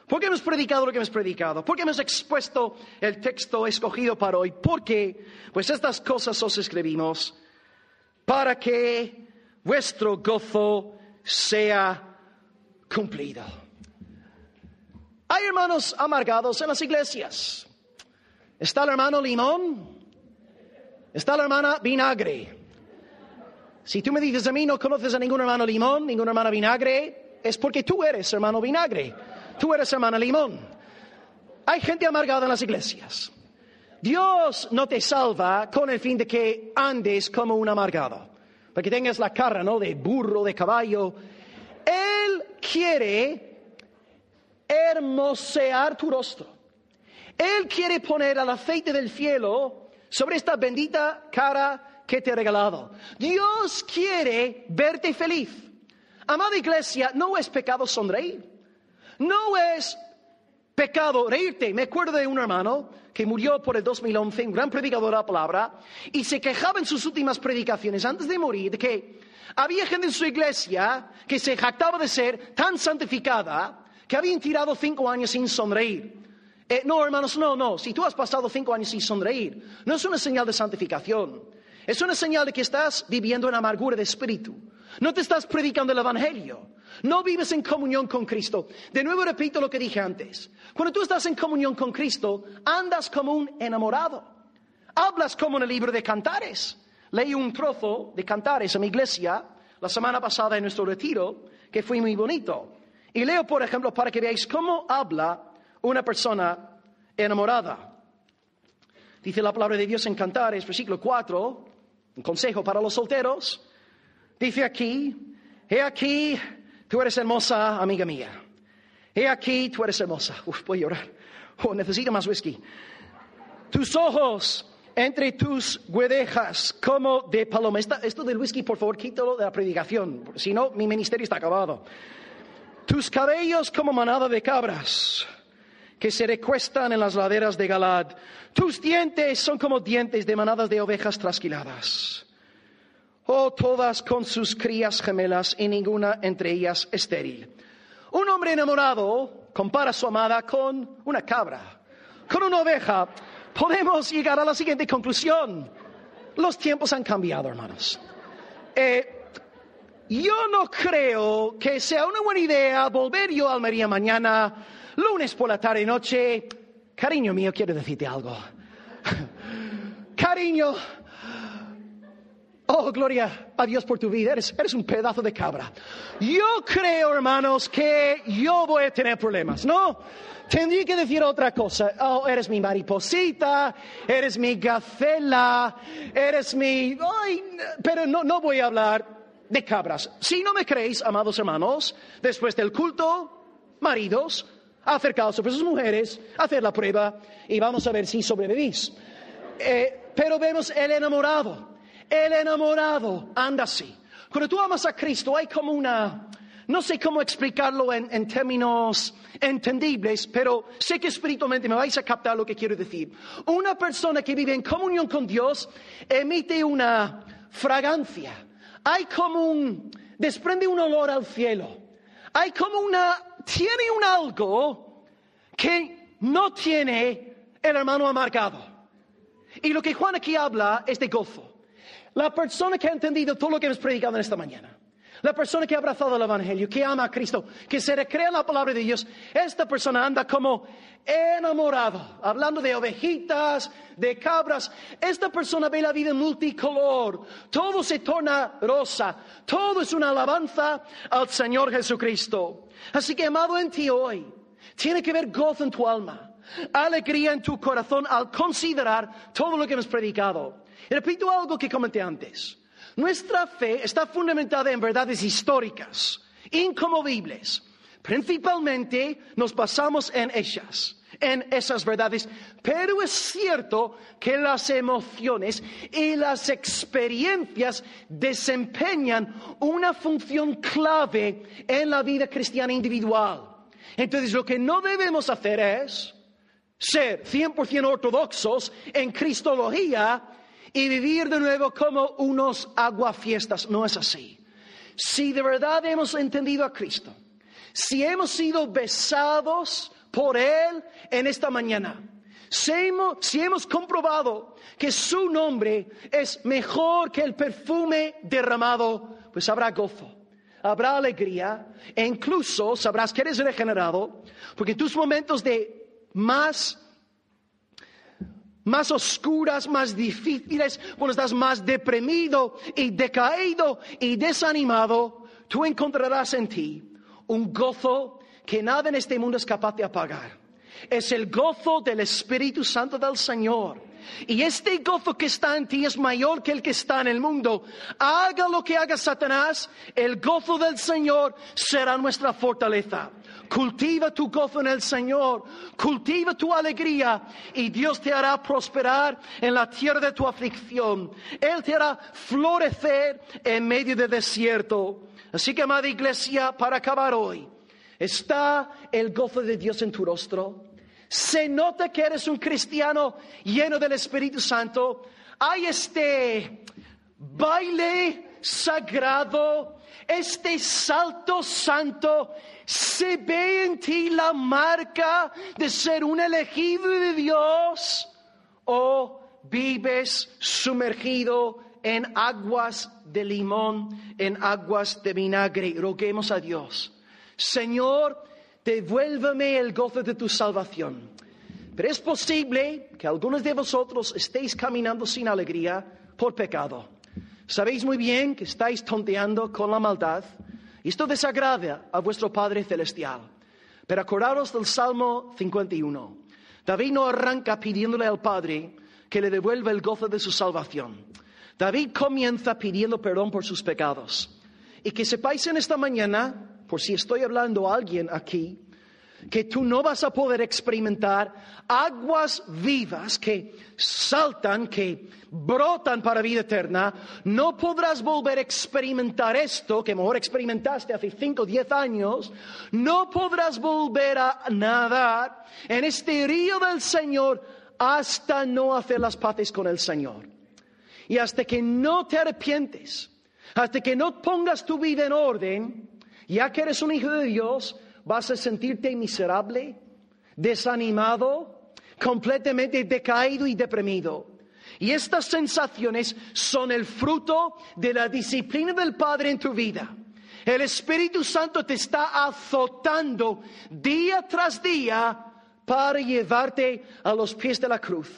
¿Por qué hemos predicado lo que hemos predicado? ¿Por qué hemos expuesto el texto escogido para hoy? Porque, pues estas cosas os escribimos para que vuestro gozo sea cumplido. Hay hermanos amargados en las iglesias. Está el hermano limón. Está la hermana vinagre. Si tú me dices a mí no conoces a ningún hermano limón, ningún hermano vinagre, es porque tú eres hermano vinagre. Tú eres hermana limón. Hay gente amargada en las iglesias. Dios no te salva con el fin de que andes como un amargado para que tengas la cara, ¿no? De burro, de caballo. Él quiere hermosear tu rostro. Él quiere poner el aceite del cielo sobre esta bendita cara que te he regalado. Dios quiere verte feliz. Amada iglesia, no es pecado sonreír. No es pecado reírte. Me acuerdo de un hermano que murió por el 2011, un gran predicador de la palabra, y se quejaba en sus últimas predicaciones antes de morir de que había gente en su iglesia que se jactaba de ser tan santificada que habían tirado cinco años sin sonreír. Eh, no, hermanos, no, no. Si tú has pasado cinco años sin sonreír, no es una señal de santificación. Es una señal de que estás viviendo en amargura de espíritu. No te estás predicando el Evangelio. No vives en comunión con Cristo. De nuevo repito lo que dije antes. Cuando tú estás en comunión con Cristo, andas como un enamorado. Hablas como en el libro de Cantares. Leí un trozo de Cantares en mi iglesia la semana pasada en nuestro retiro, que fue muy bonito. Y leo, por ejemplo, para que veáis cómo habla una persona enamorada. Dice la palabra de Dios en Cantares, versículo 4, un consejo para los solteros. Dice aquí, he aquí, tú eres hermosa, amiga mía. He aquí, tú eres hermosa. Uf, voy a llorar. Oh, necesito más whisky. tus ojos entre tus guedejas como de paloma. Esta- esto del whisky, por favor, quítalo de la predicación, si no, mi ministerio está acabado. Tus cabellos como manada de cabras que se recuestan en las laderas de Galad. Tus dientes son como dientes de manadas de ovejas trasquiladas. Oh, todas con sus crías gemelas y ninguna entre ellas estéril. Un hombre enamorado compara a su amada con una cabra, con una oveja. Podemos llegar a la siguiente conclusión. Los tiempos han cambiado, hermanos. Eh, yo no creo que sea una buena idea volver yo a Almería mañana, lunes por la tarde y noche. Cariño mío, quiero decirte algo. Cariño, Oh, gloria a Dios por tu vida. Eres, un pedazo de cabra. Yo creo, hermanos, que yo voy a tener problemas, ¿no? Tendría que decir otra cosa. Oh, eres mi mariposita, eres mi gacela, eres mi... Ay, pero no, no voy a hablar de cabras. Si no me creéis, amados hermanos, después del culto, maridos, acercaos sobre sus mujeres, hacer la prueba y vamos a ver si sobrevivís. Eh, pero vemos el enamorado. El enamorado anda así. Cuando tú amas a Cristo hay como una, no sé cómo explicarlo en, en términos entendibles, pero sé que espiritualmente me vais a captar lo que quiero decir. Una persona que vive en comunión con Dios emite una fragancia. Hay como un, desprende un olor al cielo. Hay como una, tiene un algo que no tiene el hermano amargado. Y lo que Juan aquí habla es de gozo. La persona que ha entendido todo lo que hemos predicado en esta mañana, la persona que ha abrazado el Evangelio, que ama a Cristo, que se recrea en la palabra de Dios, esta persona anda como enamorado, hablando de ovejitas, de cabras. Esta persona ve la vida multicolor, todo se torna rosa, todo es una alabanza al Señor Jesucristo. Así que, amado en ti hoy, tiene que ver gozo en tu alma, alegría en tu corazón al considerar todo lo que hemos predicado. Y repito algo que comenté antes. Nuestra fe está fundamentada en verdades históricas, incomovibles. Principalmente nos basamos en ellas, en esas verdades. Pero es cierto que las emociones y las experiencias desempeñan una función clave en la vida cristiana individual. Entonces lo que no debemos hacer es ser 100% ortodoxos en cristología y vivir de nuevo como unos aguafiestas. No es así. Si de verdad hemos entendido a Cristo, si hemos sido besados por Él en esta mañana, si hemos, comprobado que su nombre es mejor que el perfume derramado, pues habrá gozo, habrá alegría e incluso sabrás que eres regenerado, porque tus momentos de más más oscuras, más difíciles, cuando estás más deprimido y decaído y desanimado, tú encontrarás en ti un gozo que nada en este mundo es capaz de apagar. Es el gozo del Espíritu Santo del Señor. Y este gozo que está en ti es mayor que el que está en el mundo. Haga lo que haga Satanás, el gozo del Señor será nuestra fortaleza. Cultiva tu gozo en el Señor, cultiva tu alegría y Dios te hará prosperar en la tierra de tu aflicción. Él te hará florecer en medio del desierto. Así que, amada iglesia, para acabar hoy, ¿está el gozo de Dios en tu rostro? ¿Se nota que eres un cristiano lleno del Espíritu Santo? Hay este baile sagrado, este salto santo, se ve en ti la marca de ser un elegido de Dios o vives sumergido en aguas de limón, en aguas de vinagre. Roguemos a Dios. Señor, devuélveme el gozo de tu salvación. Pero es posible que algunos de vosotros estéis caminando sin alegría por pecado. Sabéis muy bien que estáis tonteando con la maldad y esto desagrada a vuestro Padre Celestial. Pero acordaros del Salmo 51. David no arranca pidiéndole al Padre que le devuelva el gozo de su salvación. David comienza pidiendo perdón por sus pecados. Y que sepáis en esta mañana, por si estoy hablando a alguien aquí, que tú no vas a poder experimentar aguas vivas que saltan, que brotan para vida eterna, no podrás volver a experimentar esto que mejor experimentaste hace 5 o 10 años, no podrás volver a nadar en este río del Señor hasta no hacer las paces con el Señor. Y hasta que no te arrepientes, hasta que no pongas tu vida en orden, ya que eres un hijo de Dios, vas a sentirte miserable, desanimado, completamente decaído y deprimido. Y estas sensaciones son el fruto de la disciplina del Padre en tu vida. El Espíritu Santo te está azotando día tras día para llevarte a los pies de la cruz.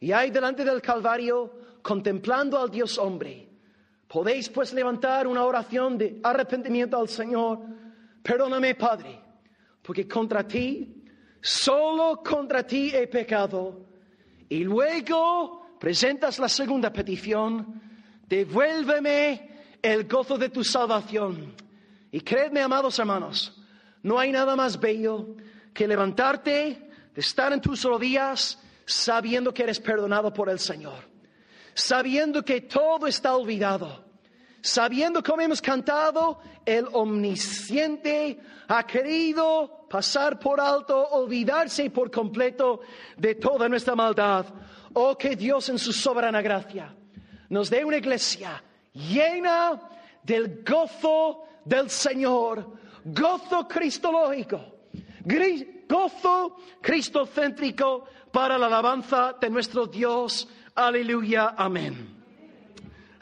Y ahí delante del Calvario, contemplando al Dios hombre, podéis pues levantar una oración de arrepentimiento al Señor. Perdóname, Padre, porque contra ti, solo contra ti he pecado. Y luego presentas la segunda petición, devuélveme el gozo de tu salvación. Y creedme, amados hermanos, no hay nada más bello que levantarte, de estar en tus rodillas, sabiendo que eres perdonado por el Señor, sabiendo que todo está olvidado, sabiendo como hemos cantado, el omnisciente ha querido pasar por alto, olvidarse por completo de toda nuestra maldad. Oh, que Dios en su soberana gracia nos dé una iglesia llena del gozo del Señor, gozo cristológico gozo cristocéntrico para la alabanza de nuestro Dios. Aleluya, amén.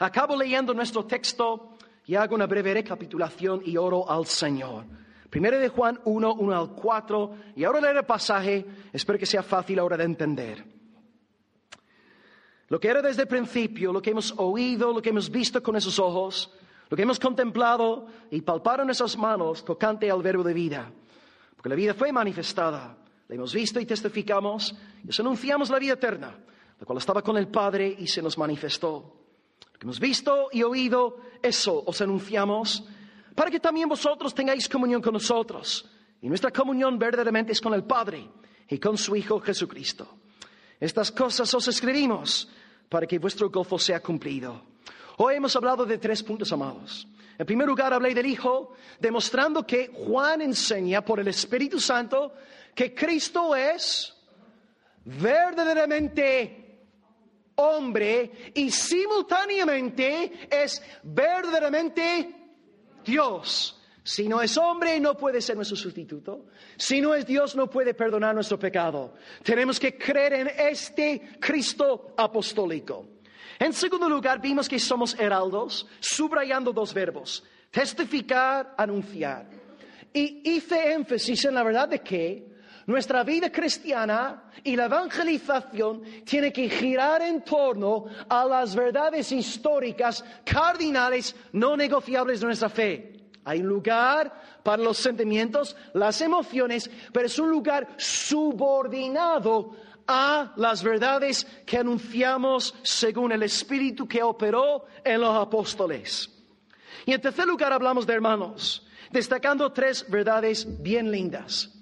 Acabo leyendo nuestro texto y hago una breve recapitulación y oro al Señor. Primero de Juan 1, 1 al 4, y ahora leer el pasaje, espero que sea fácil ahora de entender. Lo que era desde el principio, lo que hemos oído, lo que hemos visto con esos ojos, lo que hemos contemplado y palpado en esas manos tocante al verbo de vida porque la vida fue manifestada, la hemos visto y testificamos, y os anunciamos la vida eterna, la cual estaba con el Padre y se nos manifestó. Hemos visto y oído, eso os anunciamos, para que también vosotros tengáis comunión con nosotros. Y nuestra comunión verdaderamente es con el Padre y con su Hijo Jesucristo. Estas cosas os escribimos para que vuestro gozo sea cumplido. Hoy hemos hablado de tres puntos, amados. En primer lugar, hablé del Hijo, demostrando que Juan enseña por el Espíritu Santo que Cristo es verdaderamente hombre y simultáneamente es verdaderamente Dios. Si no es hombre, no puede ser nuestro sustituto. Si no es Dios, no puede perdonar nuestro pecado. Tenemos que creer en este Cristo apostólico. En segundo lugar, vimos que somos heraldos, subrayando dos verbos, testificar, anunciar. Y hice énfasis en la verdad de que nuestra vida cristiana y la evangelización tiene que girar en torno a las verdades históricas cardinales no negociables de nuestra fe. Hay lugar para los sentimientos, las emociones, pero es un lugar subordinado a las verdades que anunciamos según el Espíritu que operó en los apóstoles. Y en tercer lugar hablamos de hermanos, destacando tres verdades bien lindas.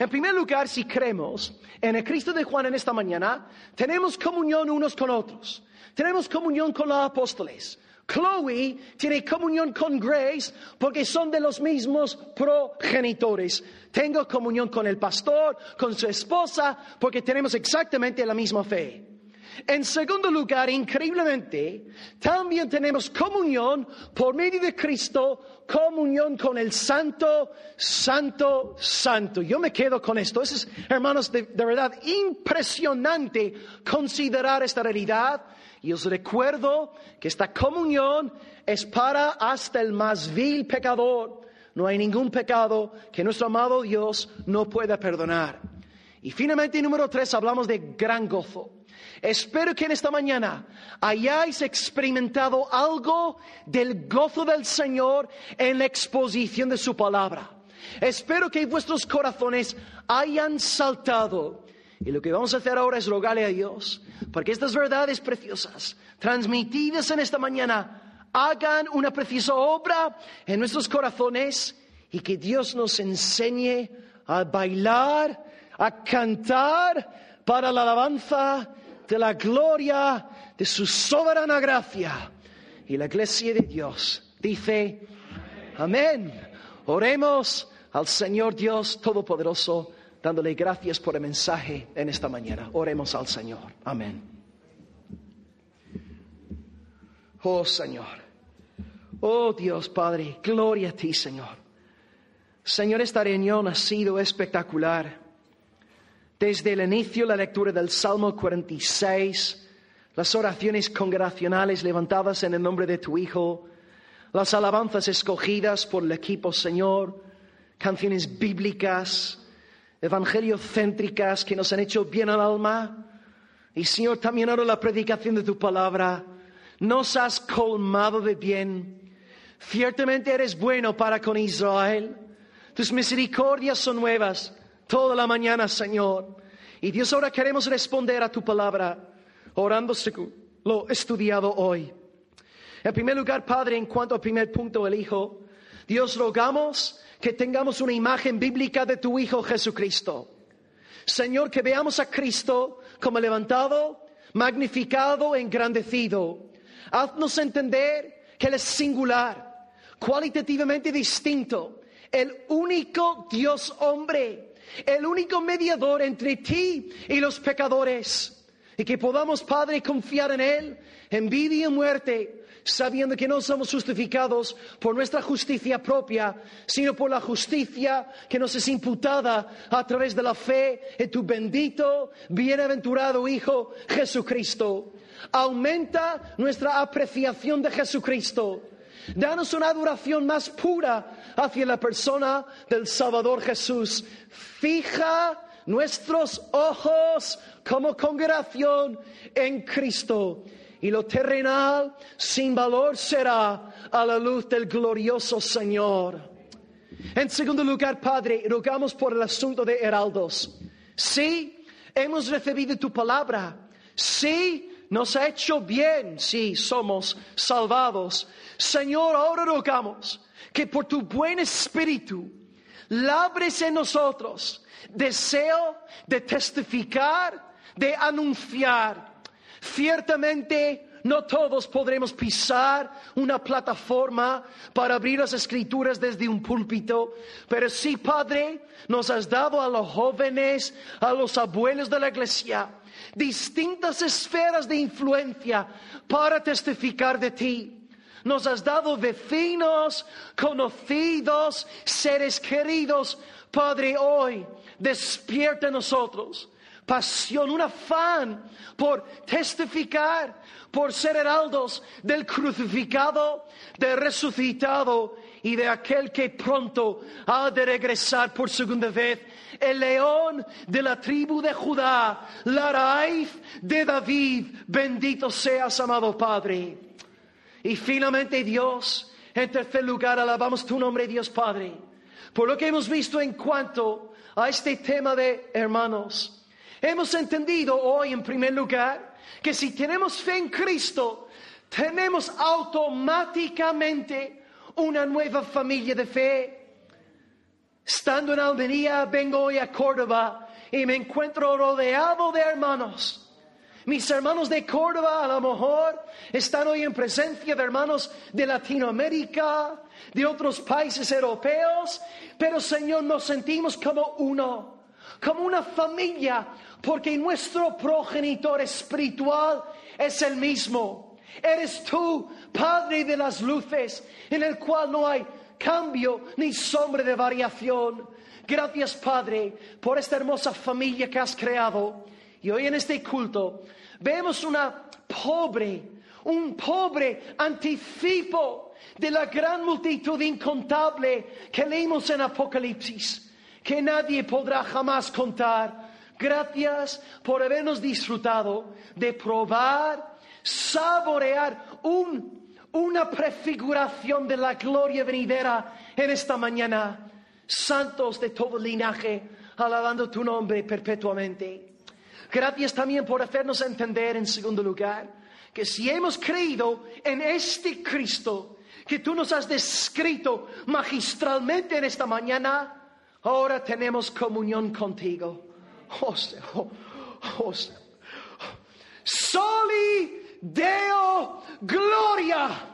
En primer lugar, si creemos en el Cristo de Juan en esta mañana, tenemos comunión unos con otros. Tenemos comunión con los apóstoles. Chloe tiene comunión con Grace porque son de los mismos progenitores. Tengo comunión con el pastor, con su esposa, porque tenemos exactamente la misma fe. En segundo lugar, increíblemente, también tenemos comunión por medio de Cristo, comunión con el Santo, Santo, Santo. Yo me quedo con esto. Es, hermanos, de verdad impresionante considerar esta realidad y os recuerdo que esta comunión es para hasta el más vil pecador. No hay ningún pecado que nuestro amado Dios no pueda perdonar. Y finalmente, número tres, hablamos de gran gozo. Espero que en esta mañana hayáis experimentado algo del gozo del Señor en la exposición de su palabra. Espero que vuestros corazones hayan saltado y lo que vamos a hacer ahora es rogarle a Dios para que estas verdades preciosas, transmitidas en esta mañana, hagan una preciosa obra en nuestros corazones y que Dios nos enseñe a bailar, a cantar para la alabanza de la gloria de su soberana gracia. Y la iglesia de Dios dice, amén. Oremos al Señor Dios Todopoderoso, dándole gracias por el mensaje en esta mañana. Oremos al Señor. Amén. Oh Señor. Oh Dios Padre, gloria a ti Señor. Señor, esta reunión ha sido espectacular. Desde el inicio, la lectura del Salmo 46, las oraciones congregacionales levantadas en el nombre de tu Hijo, las alabanzas escogidas por el equipo, Señor, canciones bíblicas, evangeliocéntricas que nos han hecho bien al alma. Y Señor, también ahora la predicación de tu palabra. Nos has colmado de bien. Ciertamente eres bueno para con Israel. Tus misericordias son nuevas toda la mañana, Señor. Y Dios, ahora queremos responder a tu palabra, orando lo estudiado hoy. En primer lugar, Padre, en cuanto al primer punto, el Hijo, Dios rogamos que tengamos una imagen bíblica de tu Hijo Jesucristo. Señor, que veamos a Cristo como levantado, magnificado, engrandecido. Haznos entender que Él es singular, cualitativamente distinto, el único Dios hombre, el único mediador entre ti y los pecadores. Y que podamos, Padre, confiar en Él en vida y en muerte, sabiendo que no somos justificados por nuestra justicia propia, sino por la justicia que nos es imputada a través de la fe en tu bendito, bienaventurado Hijo Jesucristo. Aumenta nuestra apreciación de Jesucristo. Danos una adoración más pura hacia la persona del Salvador Jesús. Fija nuestros ojos como congregación en Cristo. Y lo terrenal sin valor será a la luz del glorioso Señor. En segundo lugar, Padre, rogamos por el asunto de heraldos. Sí, hemos recibido tu palabra. Sí, nos ha hecho bien. Sí, somos salvados. Señor, ahora rogamos que por tu buen espíritu labres en nosotros deseo de testificar, de anunciar. Ciertamente no todos podremos pisar una plataforma para abrir las escrituras desde un púlpito, pero sí, Padre, nos has dado a los jóvenes, a los abuelos de la iglesia, distintas esferas de influencia para testificar de ti. Nos has dado vecinos, conocidos, seres queridos. Padre, hoy despierta en nosotros pasión, un afán por testificar, por ser heraldos del crucificado, del resucitado y de aquel que pronto ha de regresar por segunda vez, el león de la tribu de Judá, la raíz de David, bendito seas, amado Padre. Y finalmente Dios, en tercer lugar, alabamos tu nombre, Dios Padre, por lo que hemos visto en cuanto a este tema de hermanos. Hemos entendido hoy, en primer lugar, que si tenemos fe en Cristo, tenemos automáticamente una nueva familia de fe. Estando en Almería, vengo hoy a Córdoba y me encuentro rodeado de hermanos. Mis hermanos de Córdoba a lo mejor están hoy en presencia de hermanos de Latinoamérica, de otros países europeos, pero Señor nos sentimos como uno, como una familia, porque nuestro progenitor espiritual es el mismo. Eres tú, Padre de las luces, en el cual no hay cambio ni sombra de variación. Gracias, Padre, por esta hermosa familia que has creado. Y hoy en este culto vemos una pobre, un pobre anticipo de la gran multitud incontable que leímos en Apocalipsis, que nadie podrá jamás contar Gracias por habernos disfrutado de probar, saborear una prefiguración de la gloria venidera en esta mañana. Santos de todo linaje, alabando tu nombre perpetuamente. Gracias también por hacernos entender, en segundo lugar, que si hemos creído en este Cristo que tú nos has descrito magistralmente en esta mañana, Ahora tenemos comunión contigo. Oh, oh, oh, Soli Deo Gloria.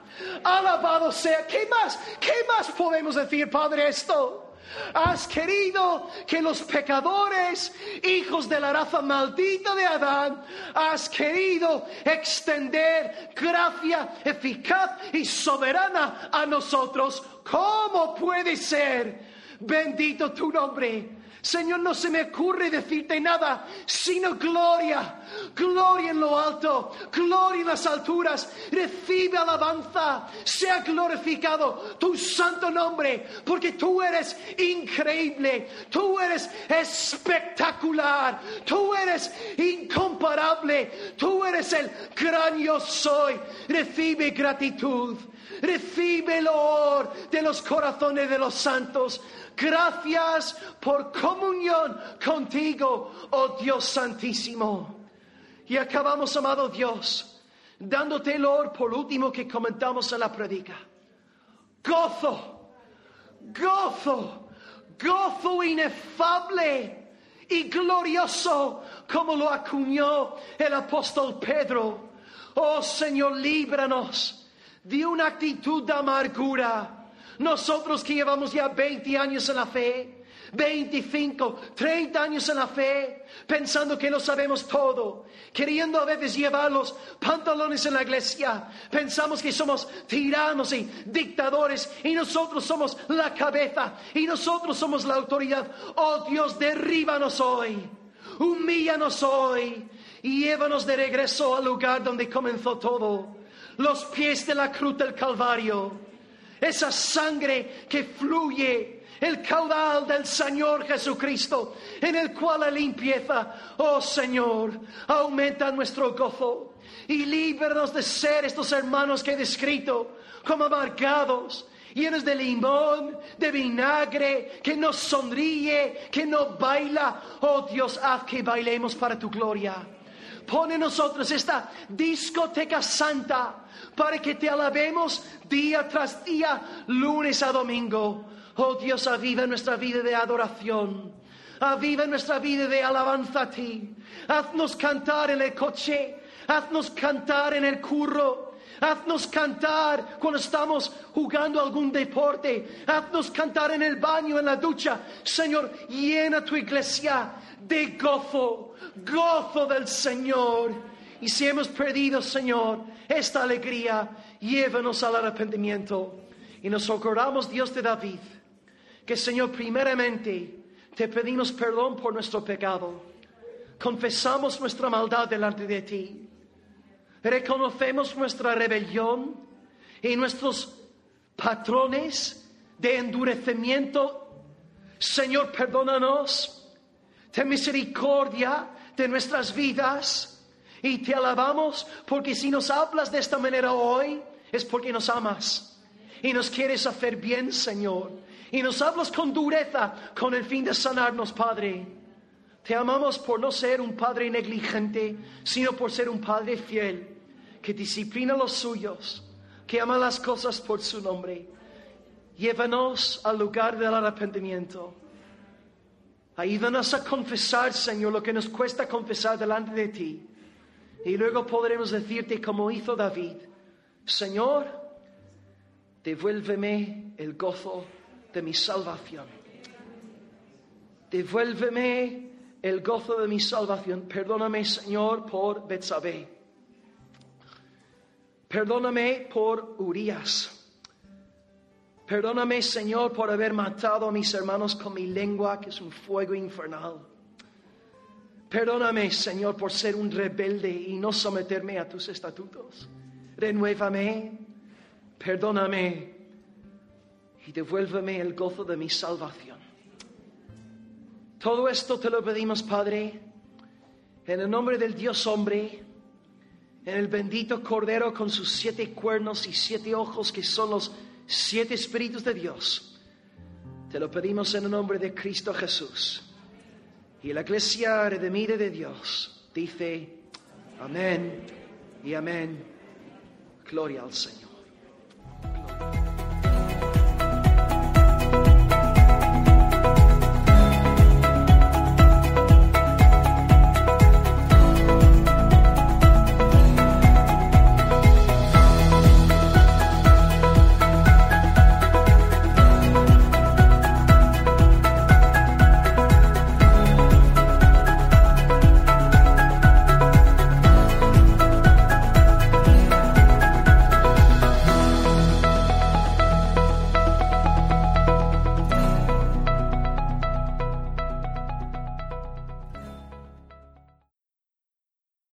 Alabado sea. ¿Qué más? ¿Qué más podemos decir, Padre, esto? Has querido que los pecadores, hijos de la raza maldita de Adán, has querido extender gracia eficaz y soberana a nosotros. ¿Cómo puede ser? Bendito tu nombre. Señor, no se me ocurre decirte nada, sino gloria, gloria en lo alto, gloria en las alturas. Recibe alabanza, sea glorificado tu santo nombre, porque tú eres increíble, tú eres espectacular, tú eres incomparable, tú eres el gran yo soy. Recibe gratitud. Recibe el honor de los corazones de los santos. Gracias por comunión contigo, oh Dios Santísimo. Y acabamos, amado Dios, dándote el honor por último que comentamos en la predica. Gozo, gozo, gozo inefable y glorioso como lo acuñó el apóstol Pedro. Oh Señor, líbranos de una actitud de amargura nosotros que llevamos ya 20 años en la fe, 25, 30 años en la fe, pensando que lo sabemos todo, queriendo a veces llevar los pantalones en la iglesia, pensamos que somos tiranos y dictadores y nosotros somos la cabeza y nosotros somos la autoridad. Oh Dios, derríbanos hoy, humíllanos hoy y llévanos de regreso al lugar donde comenzó todo, los pies de la cruz del Calvario esa sangre que fluye, el caudal del Señor Jesucristo, en el cual la limpieza, oh Señor, aumenta nuestro gozo y líbranos de ser estos hermanos que he descrito como amargados, llenos de limón, de vinagre, que no sonríe, que no baila. Oh Dios, haz que bailemos para tu gloria. Pone en nosotros esta discoteca santa para que te alabemos día tras día, lunes a domingo. Oh Dios, aviva nuestra vida de adoración. Aviva nuestra vida de alabanza a ti. Haznos cantar en el coche. Haznos cantar en el curro. Haznos cantar cuando estamos jugando algún deporte. Haznos cantar en el baño, en la ducha. Señor, llena tu iglesia de gozo, gozo del Señor. Y si hemos perdido, Señor, esta alegría, llévanos al arrepentimiento. Y nos acordamos, Dios de David, que Señor, primeramente te pedimos perdón por nuestro pecado. Confesamos nuestra maldad delante de ti. Reconocemos nuestra rebelión y nuestros patrones de endurecimiento. Señor, perdónanos. Ten misericordia de nuestras vidas y te alabamos porque si nos hablas de esta manera hoy es porque nos amas y nos quieres hacer bien, Señor. Y nos hablas con dureza con el fin de sanarnos, Padre. Te amamos por no ser un Padre negligente, sino por ser un Padre fiel, que disciplina los suyos, que ama las cosas por su nombre. Llévanos al lugar del arrepentimiento. Ayúdanos a confesar, Señor, lo que nos cuesta confesar delante de ti y luego podremos decirte como hizo David, Señor, devuélveme el gozo de mi salvación. Devuélveme el gozo de mi salvación. Perdóname, Señor, por Betsabé. Perdóname por Urias. Perdóname, Señor, por haber matado a mis hermanos con mi lengua, que es un fuego infernal. Perdóname, Señor, por ser un rebelde y no someterme a tus estatutos. Renuévame, perdóname y devuélveme el gozo de mi salvación. Todo esto te lo pedimos, Padre, en el nombre del Dios hombre, en el bendito Cordero con sus siete cuernos y siete ojos que son los siete espíritus de Dios. Te lo pedimos en el nombre de Cristo Jesús. Y la iglesia redimida de Dios dice, amén y amén. Gloria al Señor.